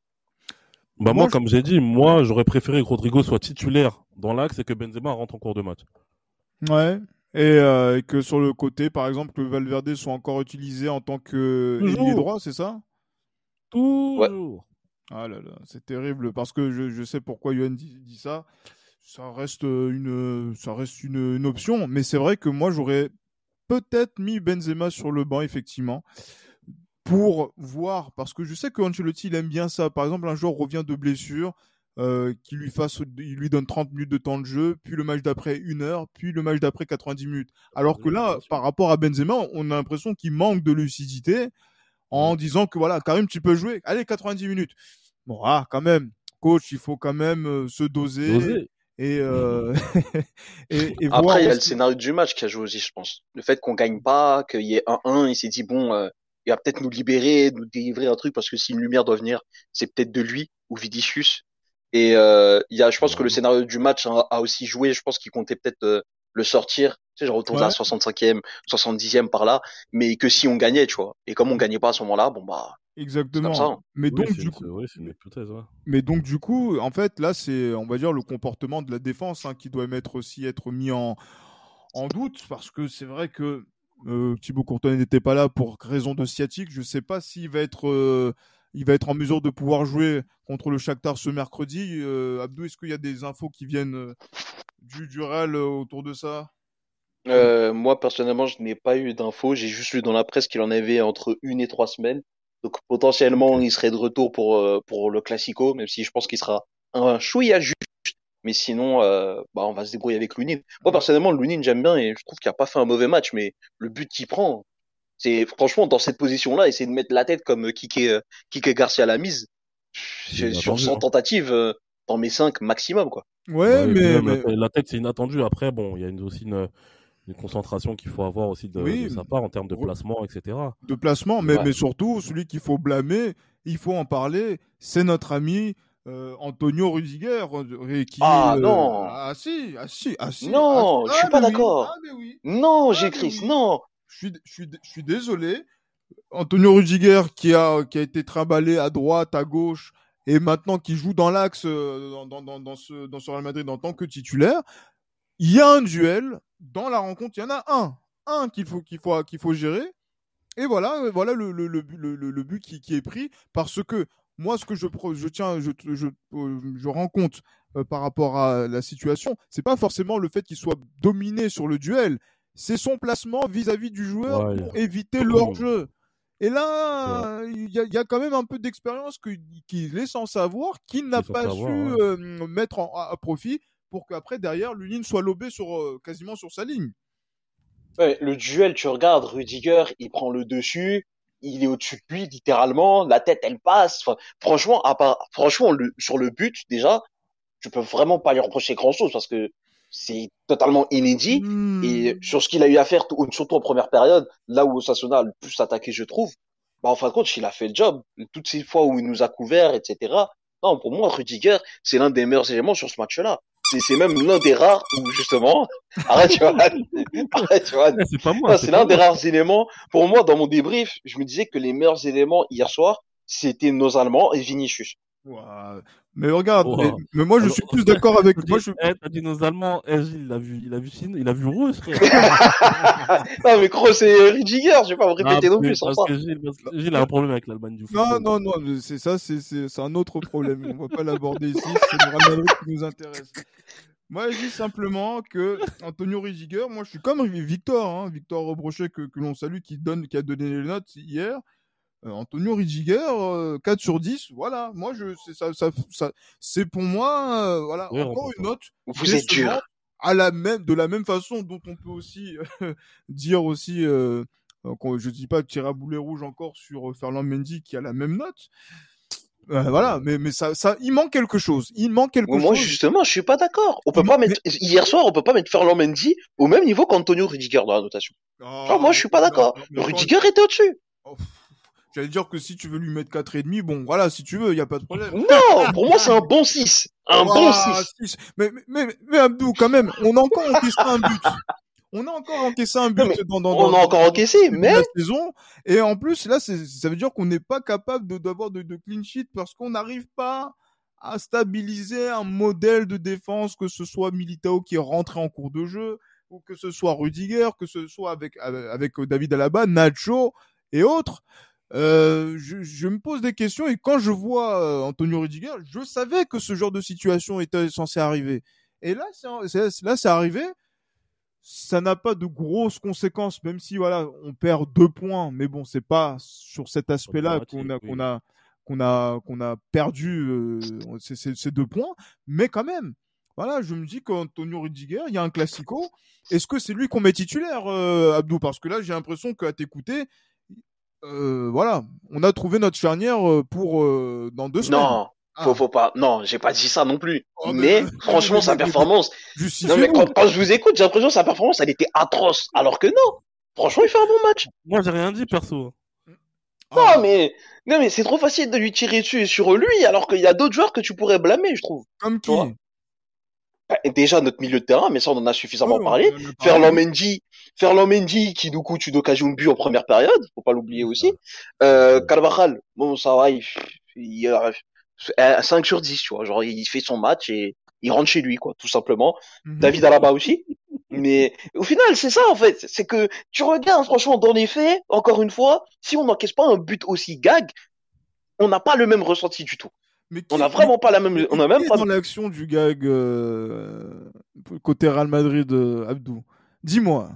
S3: Bah
S2: Moi,
S3: moi,
S2: je-
S3: comme j'ai dit, moi j'aurais préféré que Rodrigo soit titulaire dans l'axe et que Benzema rentre en cours de match.
S2: Ouais. Et, euh, et que sur le côté, par exemple, que Valverde soit encore utilisé en tant que ailier droit, c'est ça?
S3: Toujours.
S2: Ah là là, c'est terrible parce que je, je sais pourquoi Yohan dit, dit ça. Ça reste euh, une, ça reste une, une option, mais c'est vrai que moi j'aurais peut-être mis Benzema sur le banc effectivement pour voir parce que je sais que Ancelotti il aime bien ça. Par exemple, un joueur revient de blessure, euh, qui lui fasse, il lui donne 30 minutes de temps de jeu, puis le match d'après une heure, puis le match d'après 90 minutes. Alors que là, par rapport à Benzema, on a l'impression qu'il manque de lucidité en disant que voilà, Karim, tu peux jouer. Allez, 90 minutes. Bon, ah, quand même, coach, il faut quand même euh, se doser. Et, euh, et, et voir
S4: Après, il y a le scénario du match qui a joué aussi, je pense. Le fait qu'on gagne pas, qu'il y ait 1-1, il s'est dit bon, euh, il va peut-être nous libérer, nous délivrer un truc parce que si une lumière doit venir, c'est peut-être de lui ou Vinicius. Et euh, il y a, je pense que le scénario du match a, a aussi joué. Je pense qu'il comptait peut-être euh, le sortir, tu sais, genre à
S2: Ouais.
S4: 65e, 70e par là, mais que si on gagnait, tu vois. Et comme on gagnait pas à ce moment-là, bon bah,
S2: Exactement.
S4: Ça.
S2: Mais
S3: Oui,
S2: donc, du coup,
S3: c'est- oui, c'est une hypothèse. ouais.
S2: Mais donc du coup, en fait, là, c'est, on va dire, le comportement de la défense hein, qui doit mettre aussi être mis en, en doute, parce que c'est vrai que euh, Thibaut Courtois n'était pas là pour raison de sciatique. Je ne sais pas s'il va être, euh, il va être en mesure de pouvoir jouer contre le Shakhtar ce mercredi. Euh, Abdou, est-ce qu'il y a des infos qui viennent du, du Real euh, autour de ça?
S4: Euh, moi, personnellement, je n'ai pas eu d'infos. J'ai juste lu dans la presse qu'il en avait entre une et trois semaines. Donc, potentiellement, il serait de retour pour, euh, pour le Classico, même si je pense qu'il sera un chouïa juste. Mais sinon, euh, bah, on va se débrouiller avec Lunin. Moi, personnellement, Lunin, j'aime bien et je trouve qu'il a pas fait un mauvais match, mais le but qu'il prend, c'est franchement, dans cette position-là, essayer de mettre la tête comme Kike, euh, Kike Garcia l'a mise. Sur
S3: inattendu,
S4: 100
S3: hein.
S4: tentatives, euh, dans mes 5 maximum, quoi.
S2: Ouais, mais,
S3: la, la tête, c'est inattendu. Après, bon, il y a une- aussi une, une concentration qu'il faut avoir aussi de,
S2: Oui.
S3: de sa part en termes de placement, etc.
S2: de placement, mais,
S4: Ouais.
S2: mais surtout, celui qu'il faut blâmer, il faut en parler, c'est notre ami euh, Antonio Rudiger. euh, Qui,
S4: Ah,
S2: euh,
S4: non.
S2: Ah si, ah si, ah si.
S4: Non,
S2: ah,
S4: je suis
S2: ah,
S4: pas
S2: oui,
S4: d'accord.
S2: ah, oui.
S4: Non,
S2: Ah,
S4: j'ai Chris,
S2: oui.
S4: non.
S2: Je suis, je suis, je suis désolé. Antonio Rudiger qui a, qui a été trimballé à droite, à gauche, et maintenant qui joue dans l'axe dans, dans, dans, dans ce, dans ce Real Madrid en tant que titulaire. Il y a un duel dans la rencontre. Il y en a un, un qu'il faut, qu'il faut, qu'il faut gérer. Et voilà, voilà le, le, le, but- le, but qui, qui est pris parce que moi, ce que je, je tiens, je, je, euh, je rends compte euh, par rapport à la situation, c'est pas forcément le fait qu'il soit dominé sur le duel, c'est son placement vis-à-vis du joueur
S3: Ouais.
S2: pour éviter le hors-jeu. Et là, il y, y a quand même un peu d'expérience qu'il est censé avoir, qu'il n'a pas su
S3: ouais.
S2: euh, mettre en- à, à profit pour qu'après, derrière, l'Union soit lobé sur, euh, quasiment sur sa ligne.
S4: Ouais, le duel, tu regardes, Rudiger, il prend le dessus, il est au-dessus de lui, littéralement, la tête, elle passe. Enfin, franchement, à part, franchement, le, sur le but, déjà, tu peux vraiment pas lui reprocher grand-chose parce que c'est totalement inédit.
S2: Hmm.
S4: Et sur ce qu'il a eu à faire, tout- surtout en première période, là où Osasuna a le plus attaqué, je trouve, bah, en fin de compte, il a fait le job. Toutes ces fois où il nous a couvert, etc. Non, pour moi, Rudiger, c'est l'un des meilleurs éléments sur ce match-là. C'est, c'est même l'un des rares où, justement, arrête, Johan. Arrête, Johan.
S3: C'est pas moi. C'est
S4: l'un des rares éléments. Pour moi, dans mon débrief, je me disais que les meilleurs éléments hier soir, c'était nos Allemands et Vinicius.
S2: Mais regarde, mais, mais moi je
S3: Alors-
S2: suis plus d'accord avec. Moi, je...
S3: Eh, t'as dit nos Allemands. Eh, Gilles, il a vu, il a vu Chine, il a vu rouge,
S4: non, mais gros, c'est Rudiger, je vais pas me répéter
S3: Ah,
S4: non plus sans
S3: parce
S4: ça.
S3: Gilles, parce que Gilles a un problème avec l'Allemagne du
S2: Non,
S3: football.
S2: non, non, mais c'est ça, c'est c'est- c'est un autre problème. On va pas l'aborder ici. C'est le Madrid qui nous intéresse. Moi, je dis simplement que Antonio Rudiger, moi, je suis comme Victor, hein, Victor Rebrochet que, que l'on salue, qui donne, qui a donné les notes hier. Euh, Antonio Rudiger, euh, 4 sur 10, voilà. Moi, je, c'est ça, ça, ça- c'est pour moi, euh, voilà,
S3: Oui,
S2: encore une note
S4: Vous êtes dur.
S2: à la même, de la même façon dont on peut aussi euh, dire aussi, euh, euh, je dis pas tirer à boulet rouge encore sur euh, Ferland Mendy qui a la même note. Euh, voilà, mais, mais ça, ça, il manque quelque chose. Il manque quelque
S4: Moi,
S2: chose.
S4: justement, je suis pas d'accord. On peut
S2: Mais-
S4: pas mettre, hier soir, on peut pas mettre Ferland Mendy au même niveau qu'Antonio Rudiger dans la notation.
S2: Ah,
S4: Genre, moi, je suis pas d'accord. Rudiger était au-dessus.
S2: oh, J'allais dire que si tu veux lui mettre 4,5, bon, voilà, si tu veux, il y a pas de problème.
S4: Non, pour moi, c'est un bon 6. Un bon
S2: Ouah,
S4: 6.
S2: six. Mais, mais, mais, mais Abdou, quand même, on a encore encaissé un but. On a encore encaissé un but
S4: Non,
S2: dans, dans,
S4: On
S2: dans-
S4: a encore encaissé, mais
S2: la saison. Et en plus, là, ça veut dire qu'on n'est pas capable de- d'avoir de, de clean sheet parce qu'on n'arrive pas à stabiliser un modèle de défense, que ce soit Militao qui est rentré en cours de jeu, ou que ce soit Rudiger, que ce soit avec, avec, avec David Alaba, Nacho et autres. Euh, je, je me pose des questions et quand je vois euh, Antonio Rudiger, je savais que ce genre de situation était censé arriver. Et là, c'est là, c'est arrivé. Ça n'a pas de grosses conséquences, même si voilà, on perd deux points, mais bon, c'est pas sur cet aspect-là qu'on a, qu'on a, qu'on a, qu'on a perdu euh, ces deux points, mais quand même, voilà, je me dis qu'Antonio Rudiger, il y a un classico. Est-ce que c'est lui qu'on met titulaire, euh, Abdou? Parce que là, j'ai l'impression qu'à t'écouter, euh, voilà, on a trouvé notre charnière euh, pour euh, dans deux semaines.
S4: non,
S2: Ah.
S4: faut, faut pas. Non, j'ai pas dit ça non plus.
S2: Oh,
S4: mais,
S2: mais-
S4: franchement, sa performance. Non, mais quand, quand je vous écoute, j'ai l'impression que sa performance, elle était atroce. Alors que non. Franchement, il fait un bon match.
S3: Moi, j'ai rien dit, perso.
S2: Ah.
S4: Non, mais, non, mais c'est trop facile de lui tirer dessus et sur lui, alors qu'il y a d'autres joueurs que tu pourrais blâmer, je trouve.
S2: Comme qui?
S4: Bah, déjà, notre milieu de terrain, mais ça, on en a suffisamment parlé. Ferland Mendy, Ferland Mendy, qui nous coûte une occasion de but en première période, faut pas l'oublier aussi. Euh, Carvajal, bon, ça va, il, il a euh, 5 sur 10, tu vois, genre, il fait son match et il rentre chez lui, quoi, tout simplement.
S2: Mhm.
S4: David Alaba aussi. Mais au final, c'est ça en fait, c'est que tu regardes franchement dans les faits, encore une fois, si on n'encaisse pas un but aussi gag, on n'a pas le même ressenti du tout.
S2: Mais
S4: On n'a vraiment pas la même, on a même pas.
S2: dans l'action du gag euh, côté Real Madrid, euh, Abdou? Dis-moi.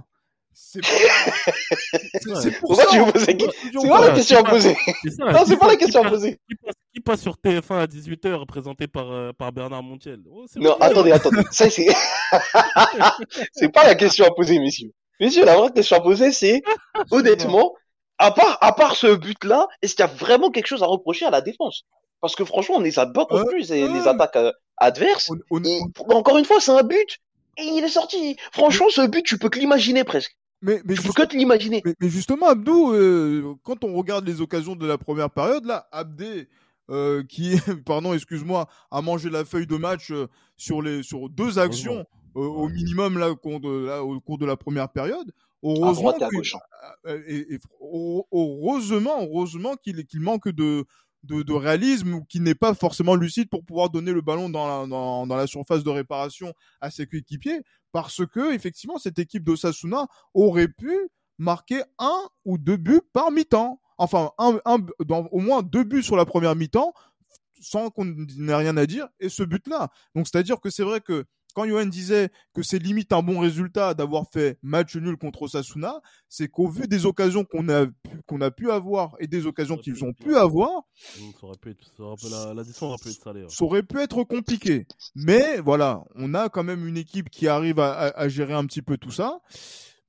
S2: C'est pour
S4: Pourquoi
S2: ça.
S4: tu
S2: en-
S4: me poses la
S2: on-
S4: question
S2: on-
S4: C'est pas la question à poser. Non, c'est
S3: qui
S4: pas la
S3: passe-
S4: question à poser.
S3: Qui passe, qui passe sur TF1 à 18h, présenté par, euh, par Bernard Montiel. Oh,
S4: Non, attendez, attendez. Ça, c'est, c'est pas la question à poser, messieurs. Messieurs, la vraie question à poser, c'est, honnêtement, à part, à part ce but-là, est-ce qu'il y a vraiment quelque chose à reprocher à la défense? Parce que franchement, on les a pas plus les attaques à, adverse.
S2: On- on-
S4: Et
S2: on-
S4: encore une fois, c'est un but. Et il est sorti. Franchement, ce but, tu peux que l'imaginer presque.
S2: Mais, mais
S4: peux que te l'imaginer.
S2: Mais, mais justement, Abdou, euh, quand on regarde les occasions de la première période, là, Abdé, euh, qui, pardon, excuse-moi, a mangé la feuille de match euh, sur les sur deux actions euh, au minimum là, au cours de, là, au cours de la première période.
S4: À
S2: Heureusement,
S4: droite et à
S2: que-
S4: gauche. hein.
S2: euh, et, et heu- heureusement, heureusement qu'il qu'il manque de, de, de réalisme ou qu'il n'est pas forcément lucide pour pouvoir donner le ballon dans la, dans, la surface de réparation à ses coéquipiers, parce que effectivement cette équipe d'Osasuna aurait pu marquer un ou deux buts par mi-temps. Enfin, un, un, au moins deux buts sur la première mi-temps, sans qu'on n'ait rien à dire, et ce but-là. Donc c'est-à-dire que c'est vrai que quand Johan disait que c'est limite un bon résultat d'avoir fait match nul contre Osasuna, c'est qu'au vu des occasions qu'on a qu'on a pu avoir et des occasions qu'ils ont pu avoir,
S3: Ça aurait pu être, ça aurait pu- la, la distance aurait pu être salée. ouais.
S2: ça aurait pu être compliqué. Mais voilà, on a quand même une équipe qui arrive à, à- à gérer un petit peu tout ça.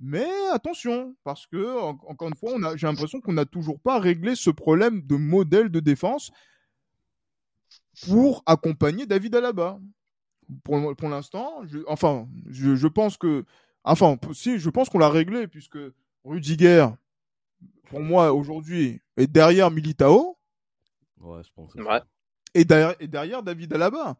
S2: Mais attention, parce que en- encore une fois, on a, j'ai l'impression qu'on n'a toujours pas réglé ce problème de modèle de défense pour accompagner David Alaba. Pour, pour l'instant, je, enfin, je, je pense que, enfin, si, je pense qu'on l'a réglé puisque Rudiger, pour moi aujourd'hui, est derrière Militao
S3: Ouais, je pense.
S4: Ouais.
S2: et derrière, et derrière David Alaba.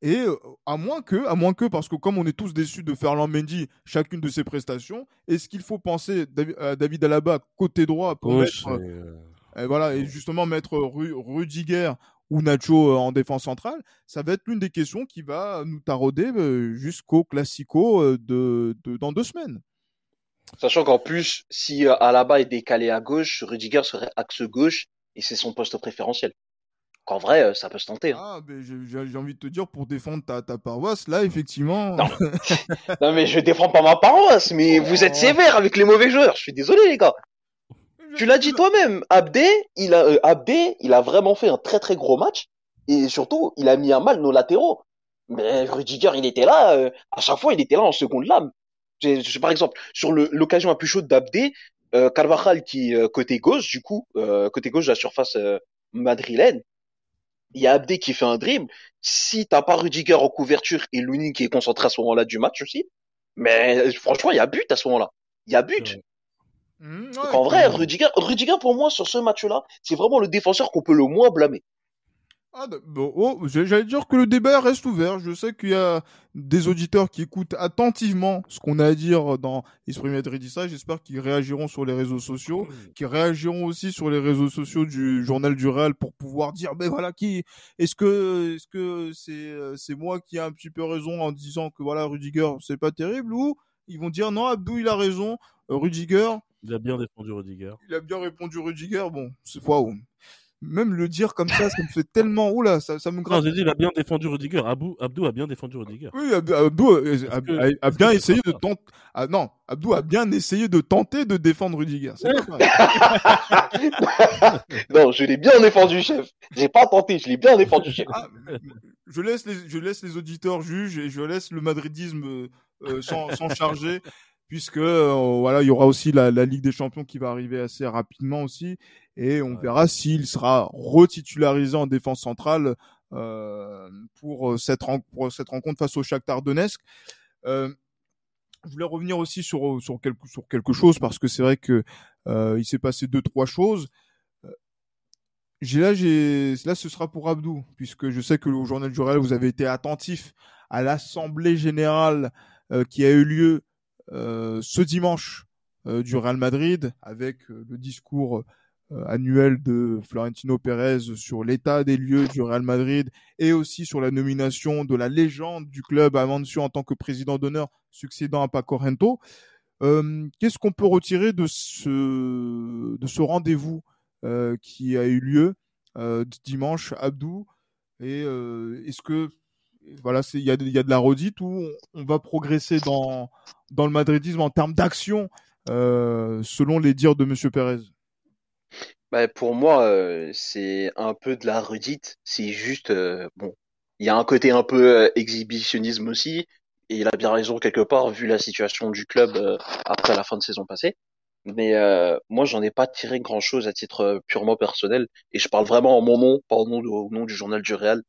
S2: Et à moins que, à moins que, parce que comme on est tous déçus de Ferland Mendy, chacune de ses prestations, est-ce qu'il faut penser à David Alaba côté droit pour mettre,
S3: euh,
S2: euh, voilà, et justement mettre Ru- Rudiger ou Nacho euh, en défense centrale Ça va être l'une des questions qui va nous tarauder euh, jusqu'au Classico euh, de, de- dans deux semaines.
S4: Sachant qu'en plus, si euh, Alaba est décalé à gauche, Rudiger serait axe gauche et c'est son poste préférentiel. Qu'en vrai, ça peut se tenter. hein.
S2: Ah, ben, j'ai envie de te dire pour défendre ta, ta paroisse, là effectivement.
S4: Non. Non mais je défends pas ma paroisse, mais vous êtes
S2: Oh.
S4: sévère avec les mauvais joueurs. Je suis désolé les gars. Tu l'as dit toi-même, Abdé, il a euh, Abdé, il a vraiment fait un très très gros match et surtout, il a mis à mal nos latéraux. Mais Rudiger, il était là, euh, à chaque fois, il était là en seconde lame. Par exemple, sur l'occasion la plus chaude d'Abdé, euh, Carvajal qui euh, côté gauche, du coup, euh, côté gauche de la surface euh, madrilène, il y a Abdé qui fait un dribble. Si t'as pas Rudiger en couverture et Louni qui est concentré à ce moment-là du match aussi, mais franchement, il y a but à ce moment-là. Il y a but.
S2: Mmh, ouais,
S4: Donc en vrai. Rudiger, Rudiger pour moi sur ce match-là, c'est vraiment le défenseur qu'on peut le moins blâmer.
S2: Ah, bon, oh, j'allais dire que le débat reste ouvert. Je sais qu'il y a des auditeurs qui écoutent attentivement ce qu'on a à dire dans Esprit Madridista. J'espère qu'ils réagiront sur les réseaux sociaux, qui réagiront aussi sur les réseaux sociaux du journal du Real pour pouvoir dire, ben voilà, qui est-ce que est-ce que c'est c'est moi qui ai un petit peu raison en disant que voilà Rudiger c'est pas terrible ou ils vont dire non Abdou il a raison, euh, Rudiger
S3: Il a bien défendu Rudiger.
S2: il a bien répondu Rudiger. Bon, c'est waouh. Même le dire comme ça, ça me fait tellement oula, ça, ça me
S3: Non,
S2: gratte.
S3: j'ai dit, il a bien défendu Rudiger. Abou, Abdou a bien défendu Rudiger.
S2: Oui, Ab- Abdou euh, a,
S3: que-
S2: a- a
S3: est-ce
S2: bien essayé de tenter. Ah non, Abdou a bien essayé de tenter de défendre Rudiger.
S4: Non, je l'ai bien défendu, chef. J'ai pas tenté, je l'ai bien défendu, chef.
S2: Ah, je laisse les, je laisse les auditeurs juger et je laisse le madridisme euh, euh, s'en charger puisque euh, voilà, il y aura aussi la, la Ligue des Champions qui va arriver assez rapidement aussi et on
S3: Ouais.
S2: verra s'il sera retitularisé en défense centrale euh, pour euh, cette pour cette rencontre face au Shakhtar Donetsk. Euh, je voulais revenir aussi sur sur quelque sur quelque chose parce que c'est vrai que euh, il s'est passé deux trois choses. Euh, J'ai là j'ai là ce sera pour Abdou puisque je sais que au journal du Real vous avez été attentif à l'assemblée générale euh, qui a eu lieu euh, ce dimanche euh, du Real Madrid avec euh, le discours euh, annuel de Florentino Pérez sur l'état des lieux du Real Madrid et aussi sur la nomination de la légende du club Amancio en tant que président d'honneur succédant à Paco Rento. Euh, Qu'est-ce qu'on peut retirer de ce, de ce rendez-vous euh, qui a eu lieu euh, dimanche, Abdou? Et euh, est-ce que voilà, il y a, de- la redite on, on va progresser dans dans le madridisme en termes d'action euh, selon les dires de Monsieur Pérez
S4: Bah, pour moi, euh, c'est un peu de la redite. C'est juste, euh, bon, il y a un côté un peu euh, exhibitionnisme aussi. Et il a bien raison quelque part, vu la situation du club euh, après la fin de saison passée. Mais euh, moi, j'en ai pas tiré grand-chose à titre purement personnel. Et je parle vraiment en mon nom, pas au nom du journal du Real.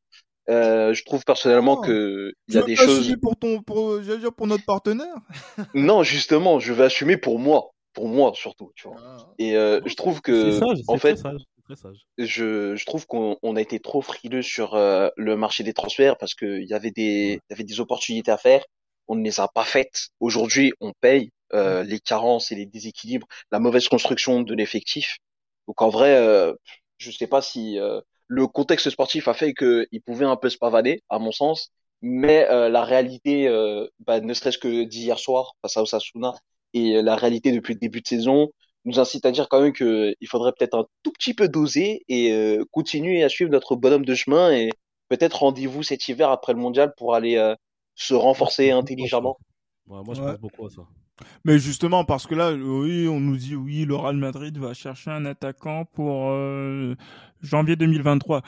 S4: Euh, je trouve personnellement
S2: Non.
S4: que il y a
S2: veux
S4: des choses.
S2: assumer pour ton, pour, j'allais dire pour notre partenaire?
S4: Non, justement, je vais assumer pour moi, pour moi surtout, tu vois. Et euh, je trouve que,
S3: sage,
S4: en fait,
S3: sage, c'est très sage.
S4: je, je trouve qu'on on a été trop frileux sur euh, le marché des transferts parce qu'il y avait des, il y avait des opportunités à faire. On ne les a pas faites. Aujourd'hui, on paye euh, les carences et les déséquilibres, la mauvaise construction de l'effectif. Donc en vrai, euh, je sais pas si euh, le contexte sportif a fait qu'il pouvait un peu se pavaner, à mon sens, mais euh, la réalité, euh, bah, ne serait-ce que d'hier soir face à Osasuna et la réalité depuis le début de saison, nous incite à dire quand même qu'il faudrait peut-être un tout petit peu doser et euh, continuer à suivre notre bonhomme de chemin et peut-être rendez-vous cet hiver après le mondial pour aller euh, se renforcer intelligemment.
S3: Ouais, moi, je
S2: Ouais.
S3: pense beaucoup à ça.
S2: Mais justement, parce que là, oui, on nous dit, oui, le Real Madrid va chercher un attaquant pour euh, janvier 2023.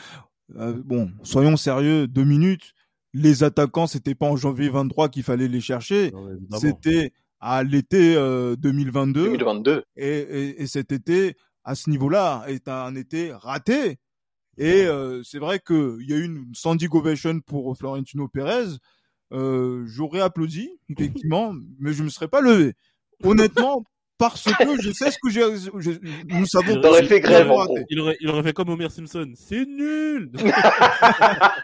S2: Euh, bon, soyons sérieux, deux minutes. Les attaquants, c'était pas en janvier 23 qu'il fallait les chercher. C'était à l'été euh, 2022.
S4: 2022.
S2: Et, et, et cet été, à ce niveau-là, est un été raté. Et euh, c'est vrai qu'il y a eu une standing ovation pour Florentino Pérez. Euh, J'aurais applaudi, effectivement, mais je me serais pas levé. Honnêtement, parce que je sais ce que j'ai. je- Nous savons.
S4: T'aurais
S2: tous
S4: fait grève, en gros.
S3: Il aurait, il aurait fait comme Homer Simpson. C'est nul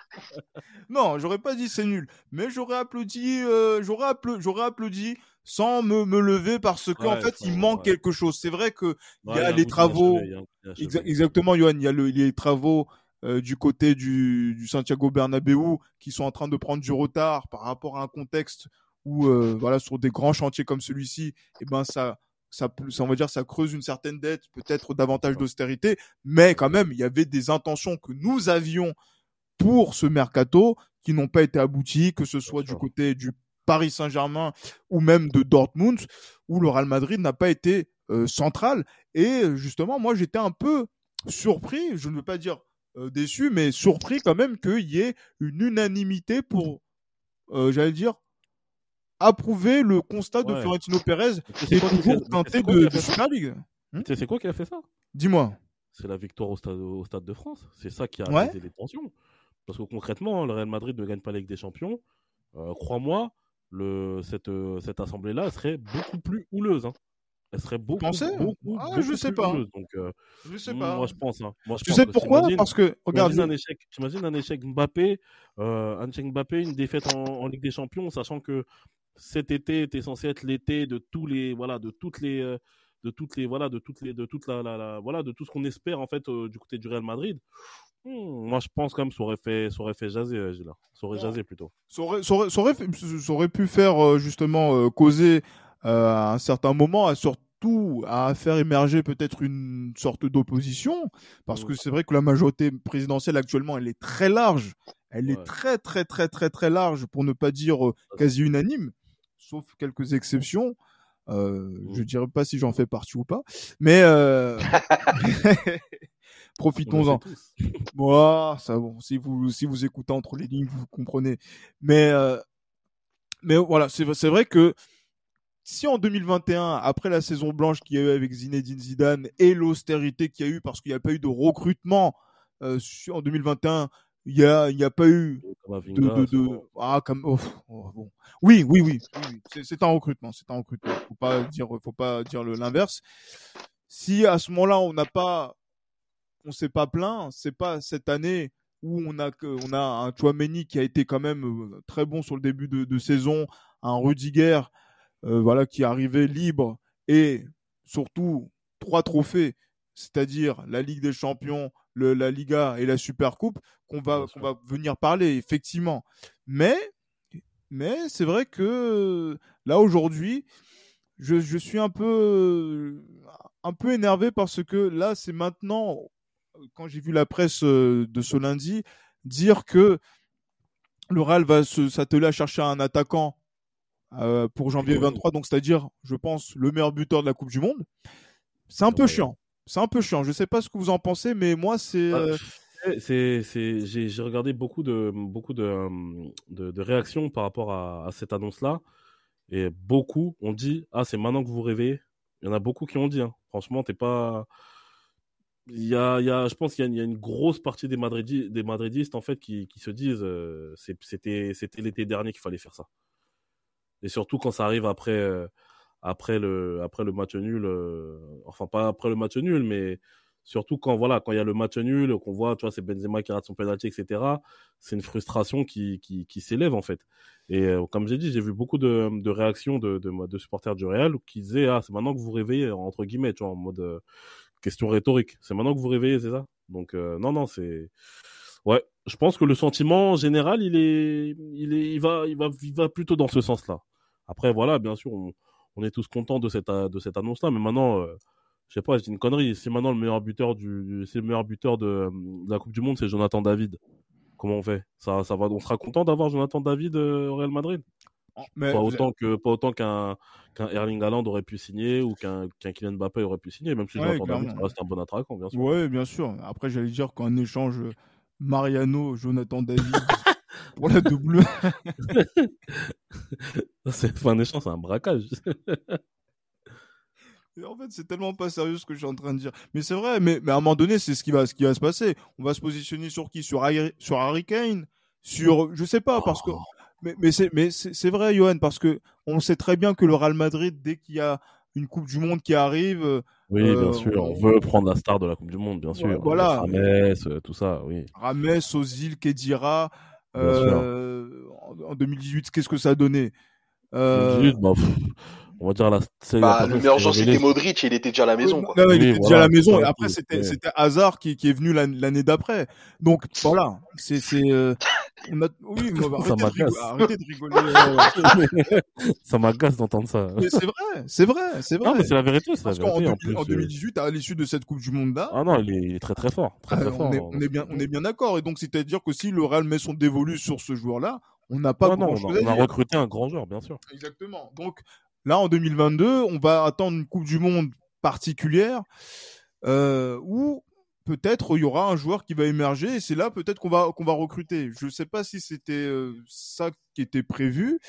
S2: Non, j'aurais pas dit c'est nul, mais j'aurais applaudi, euh, j'aurais appla- j'aurais applaudi sans me, me lever parce qu'en
S3: Ouais,
S2: fait
S3: ça,
S2: il manque
S3: ouais.
S2: quelque chose. C'est vrai que il
S3: Ouais,
S2: y a les travaux.
S3: il y a d'inachevé.
S2: Exa- exactement, Johan. Il y a le, les travaux euh, du côté du, du Santiago Bernabéu qui sont en train de prendre du retard par rapport à un contexte où, euh, voilà, sur des grands chantiers comme celui-ci, eh ben ça, ça, ça, on va dire, ça creuse une certaine dette, peut-être davantage d'austérité, mais quand même, il y avait des intentions que nous avions pour ce mercato qui n'ont pas été abouties, que ce soit du côté du Paris Saint-Germain ou même de Dortmund, où le Real Madrid n'a pas été euh, central. Et justement, moi, j'étais un peu surpris, je ne veux pas dire euh, déçu, mais surpris quand même qu'il y ait une unanimité pour, euh, j'allais dire, approuver le constat de. Florentino Pérez, qui est toujours teinté de, de Super League.
S3: Sais, c'est quoi qui a fait ça?
S2: Dis-moi.
S3: C'est la victoire au stade, au stade de France. C'est ça qui a
S2: Ouais.
S3: les tensions. Parce que concrètement, le Real Madrid ne gagne pas la Ligue des Champions. Euh, Crois-moi, le, cette, cette assemblée-là serait beaucoup plus houleuse. hein. Elle serait beaucoup,
S2: pensez
S3: beaucoup,
S2: Ah,
S3: beaucoup
S2: je sais pas.
S3: Donc, euh,
S2: Je sais
S3: moi, je pense. hein. Moi, je
S2: Tu
S3: pense
S2: sais pourquoi? Parce que, regarde,
S3: un échec, t'imagines un échec Mbappé, euh, un échec Mbappé, une défaite en, en Ligue des Champions, sachant que cet été était censé être l'été de tous les, voilà, de toutes les, euh, de toutes les, voilà, de toutes les, de toute la, la- la- voilà, de tout ce qu'on espère en fait euh, du côté du Real Madrid. Hmm, moi, je pense quand même ça aurait fait, ça aurait fait jaser, euh, Gilles. Ça aurait
S2: Ouais.
S3: jasé plutôt.
S2: ça aurait, ça aurait, ça aurait ça aurait pu faire euh, justement causer à un certain moment, à surtout à faire émerger peut-être une sorte d'opposition, parce que c'est vrai que la majorité présidentielle actuellement, elle est très large, elle est très très très très très large, pour ne pas dire euh, quasi unanime, sauf quelques exceptions. Euh. Je dirais pas si j'en fais partie ou pas, mais euh... Profitons-en. Moi, ça bon, si vous si vous écoutez entre les lignes, vous comprenez. Mais euh, mais voilà, c'est c'est vrai que si en 2021, après la saison blanche qu'il y a eu avec Zinedine Zidane et l'austérité qu'il y a eu parce qu'il n'y a pas eu de recrutement euh, en 2021, il y a n'y a pas eu de, ah comme oh, oh, bon. oui oui oui, oui, oui. c'est un recrutement c'est un recrutement faut pas dire faut pas dire l'inverse si à ce moment-là on n'a pas on s'est pas plaint c'est pas cette année où on a on a un Chouameni qui a été quand même euh, très bon sur le début de, de saison un Rudiger euh, voilà qui est arrivé libre et surtout trois trophées c'est-à-dire la Ligue des Champions le, la Liga et la Super Coupe qu'on va, qu'on va venir parler, effectivement. Mais, mais c'est vrai que là, aujourd'hui, je, je suis un peu, un peu énervé parce que là, c'est maintenant, quand j'ai vu la presse euh, de ce lundi, dire que le Real va s'atteler à chercher un attaquant euh, pour janvier 23, donc c'est-à-dire, je pense, le meilleur buteur de la Coupe du Monde. C'est un peu chiant. C'est un peu chiant. Je sais pas ce que vous en pensez, mais moi, c'est.
S3: Ah,
S2: euh,
S3: C'est- C'est, c'est, j'ai, j'ai regardé beaucoup de, beaucoup de, de, de réactions par rapport à, à cette annonce-là. Et beaucoup ont dit Ah, c'est maintenant que vous rêvez. Il y en a beaucoup qui ont dit. hein. Franchement, t'es pas. il y a, il y a, je pense qu'il y, a une grosse partie des, Madridi, des madridistes en fait qui, qui se disent euh, c'était c'était l'été dernier qu'il fallait faire ça. Et surtout quand ça arrive après euh, après le après le match nul, euh, enfin pas après le match nul, mais surtout quand voilà quand il y a le match nul, qu'on voit tu vois c'est Benzema qui rate son penalty etc. C'est une frustration qui qui, qui s'élève en fait. Et euh, comme j'ai dit, j'ai vu beaucoup de, de réactions de, de, de supporters du Real qui disaient ah c'est maintenant que vous réveillez entre guillemets tu vois en mode question rhétorique. C'est maintenant que vous réveillez, c'est ça? Donc euh, non, non, c'est ouais. Je pense que le sentiment général, il est, il est, il va, il va, il va plutôt dans ce sens-là. Après, voilà, bien sûr, on, on, est tous contents de cette, de cette annonce-là, mais maintenant, euh, je sais pas, c'est une connerie. Si maintenant le meilleur buteur du, c'est le meilleur buteur de, de, la Coupe du Monde, c'est Jonathan David. Comment on fait? Ça, ça va. On sera content d'avoir Jonathan David euh, au Real Madrid? Mais pas, autant que, pas autant qu'un qu'un Erling Haaland aurait pu signer ou qu'un qu'un Kylian Mbappé aurait pu signer, même si ouais, David reste un bon attaquant, bien sûr.
S2: Oui, bien sûr. Après, j'allais dire qu'en échange, Mariano, Jonathan David pour la double.
S3: c'est pas un échange, c'est un braquage.
S2: en fait, c'est tellement pas sérieux ce que je suis en train de dire. Mais c'est vrai, mais, mais à un moment donné, c'est ce qui va, ce qui va se passer. On va se positionner sur qui? Sur, Harry, sur Harry Kane? Sur, je sais pas, parce que mais, mais c'est mais c'est vrai, Johan, parce que on sait très bien que le Real Madrid, dès qu'il y a une Coupe du Monde qui arrive, euh,
S3: oui, bien euh, sûr, on veut prendre la star de la Coupe du Monde, bien sûr.
S2: Voilà,
S3: Rames, euh, tout ça, oui.
S2: Rames, Ozil, Kedira. Euh, en 2018, qu'est-ce que ça a donné?
S3: 2018, bah, on va dire la,
S4: bah, le meilleur joueur c'était Modric il était déjà à la maison quoi.
S2: Non, il était déjà à la maison et après c'était c'était Hazard qui, qui est venu l'année d'après donc voilà c'est c'est euh, on a oui mais
S3: ça m'agace.
S2: arrêtez de rigoler.
S3: Ça m'agace d'entendre ça.
S2: Mais c'est vrai c'est vrai c'est vrai
S3: non mais c'est la vérité c'est la vérité
S2: en, plus, en 2018 à l'issue de cette Coupe du Monde là
S3: ah non il est, très très fort très, très
S2: on,
S3: fort,
S2: est, on est bien on est bien d'accord. Et donc c'est à dire que si le Real met son dévolu sur ce joueur là on n'a pas
S3: non, on, a, on a recruté un grand joueur bien sûr.
S2: Exactement. Donc Là, en 2022, on va attendre une Coupe du Monde particulière euh, où peut-être il y aura un joueur qui va émerger et c'est là peut-être qu'on va qu'on va recruter. Je ne sais pas si c'était euh, ça qui était prévu,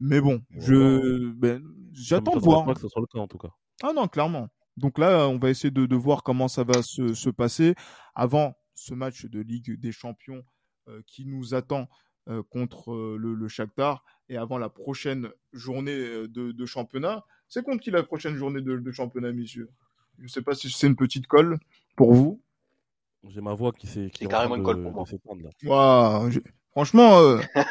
S2: mais bon, je ben, j'attends de voir.
S3: Pas que ce soit le cas en tout cas.
S2: Ah non, clairement. Donc là, on va essayer de, de voir comment ça va se, se, passer avant ce match de Ligue des Champions euh, qui nous attend euh, contre le, le Shakhtar et avant la prochaine journée de, de championnat. C'est contre qui la prochaine journée de, de championnat, messieurs? Je ne sais pas si c'est une petite colle pour vous.
S3: J'ai ma voix qui s'est.
S4: C'est carrément une colle pour moi.
S2: Wow, Franchement, euh, tu,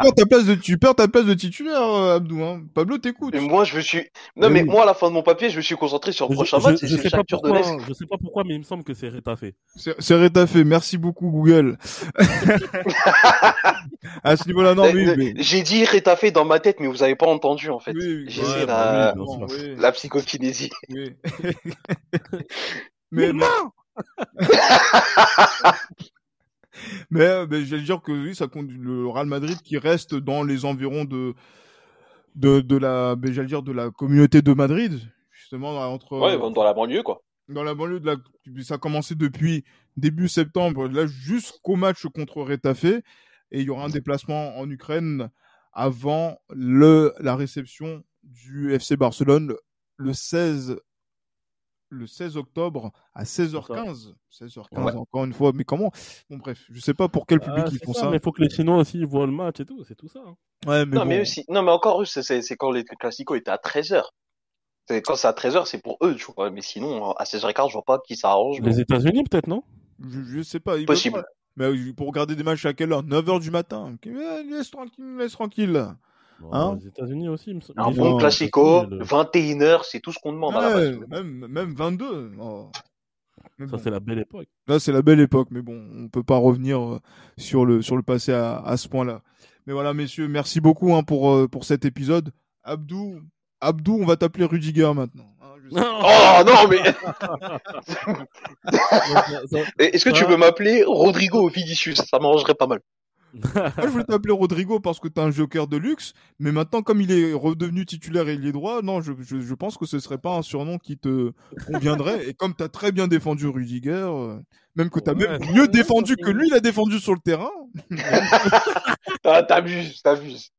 S2: perds ta place de, tu perds ta place de titulaire, euh, Abdou. Hein. Pablo, t'écoute.
S4: Moi, je me suis. Non, mais, moi, à la fin de mon papier, je me suis concentré sur le prochain match.
S3: Je, je, sais pas pourquoi, je sais pas pourquoi, mais il me semble que c'est Rétafé.
S2: C'est Rétafé. Merci beaucoup, Google. à ce niveau-là, non. Mais...
S4: J'ai dit Rétafé dans ma tête, mais vous avez pas entendu, en fait. Oui, J'ai ouais, la... Bah oui, la psychokinésie. Oui.
S2: mais non mais, mais j'allais dire que oui, ça compte le Real Madrid qui reste dans les environs de de, de la, j'allais dire de la communauté de Madrid, justement entre.
S4: Ouais, dans la banlieue quoi.
S2: Dans la banlieue de la, ça a commencé depuis début septembre, là jusqu'au match contre Retafe, et il y aura un déplacement en Ukraine avant le la réception du FC Barcelone le 16 le 16 octobre à 16h15. 16h15 encore une fois, mais comment? Bon bref, je sais pas pour quel public
S3: ah,
S2: ils font
S3: ça,
S2: ça.
S3: Mais il faut que les Chinois aussi voient le match et tout, c'est tout ça. Hein.
S2: Ouais, mais
S4: non,
S2: bon.
S4: mais aussi, non, mais encore c'est quand les classicos étaient à 13h. Quand c'est à 13h, c'est pour eux, tu vois. Mais sinon, à 16h15, je vois pas qui s'arrange.
S3: Les États-unis, peut-être, non?
S2: Je, je, sais pas.
S4: Possible.
S2: Mais euh, pour regarder des matchs à quelle heure? 9h du matin. Laisse tranquille, laisse tranquille. Hein
S3: les États-Unis aussi. Me...
S4: Un bon classico, 21h, c'est tout ce qu'on demande.
S2: Ouais,
S4: à la base.
S2: même, même 22. Oh.
S3: Ça, bon. c'est la belle époque.
S2: Là, c'est la belle époque, mais bon, on peut pas revenir euh, sur le, sur le passé à, à ce point-là. Mais voilà, messieurs, merci beaucoup hein, pour, euh, pour cet épisode. Abdou, Abdou, on va t'appeler Rudiger maintenant. Hein,
S4: oh non, mais. Est-ce que tu peux m'appeler Rodrigo Vinicius? Ça m'arrangerait pas mal.
S2: Moi, je voulais t'appeler Rodrigo parce que t'as un joker de luxe, mais maintenant, comme il est redevenu titulaire et il est droit, non, je, je, je, pense que ce serait pas un surnom qui te conviendrait. et comme t'as très bien défendu Rudiger, euh, même que t'as ouais, même mieux défendu que lui, il a défendu sur le terrain.
S4: ah, t'abuses, t'abuses.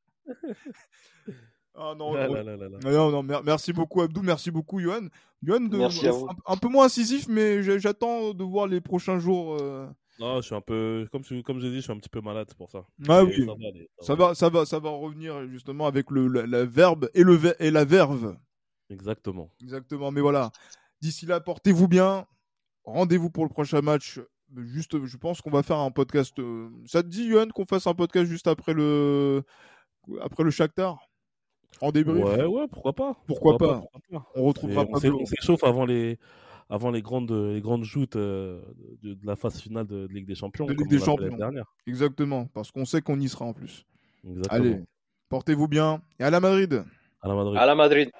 S2: Ah non,
S3: Là,
S2: non,
S3: là, là, là, là.
S2: non, non, mer- merci beaucoup Abdou, merci beaucoup de-
S4: à vous.
S2: un, un peu moins incisif, mais j'attends de voir les prochains jours. euh.
S3: Non, je suis un peu, comme, je- comme j'ai dit, je suis un petit peu malade, pour ça.
S2: Ah oui,
S3: ça va
S2: ça va, ça va, ça va revenir justement avec le la, la verbe et le ver- et la verve.
S3: Exactement.
S2: Exactement, mais voilà. D'ici là, portez-vous bien. Rendez-vous pour le prochain match. Juste, je pense qu'on va faire un podcast. euh, Ça te dit, Johan, qu'on fasse un podcast juste après le après le Shakhtar? En débrief?
S3: Ouais, ouais, pourquoi pas.
S2: Pourquoi pas?
S3: pourquoi pas.
S2: On retrouvera Pablo.
S3: on s'échauffe avant les, avant les grandes, les grandes joutes euh, de, de la phase finale de, de Ligue des Champions.
S2: De Ligue des Champions.
S3: dernière.
S2: Exactement, parce qu'on sait qu'on y sera en plus.
S3: Exactement.
S2: Allez, portez-vous bien et à la Madrid
S3: À la Madrid.
S4: À la Madrid.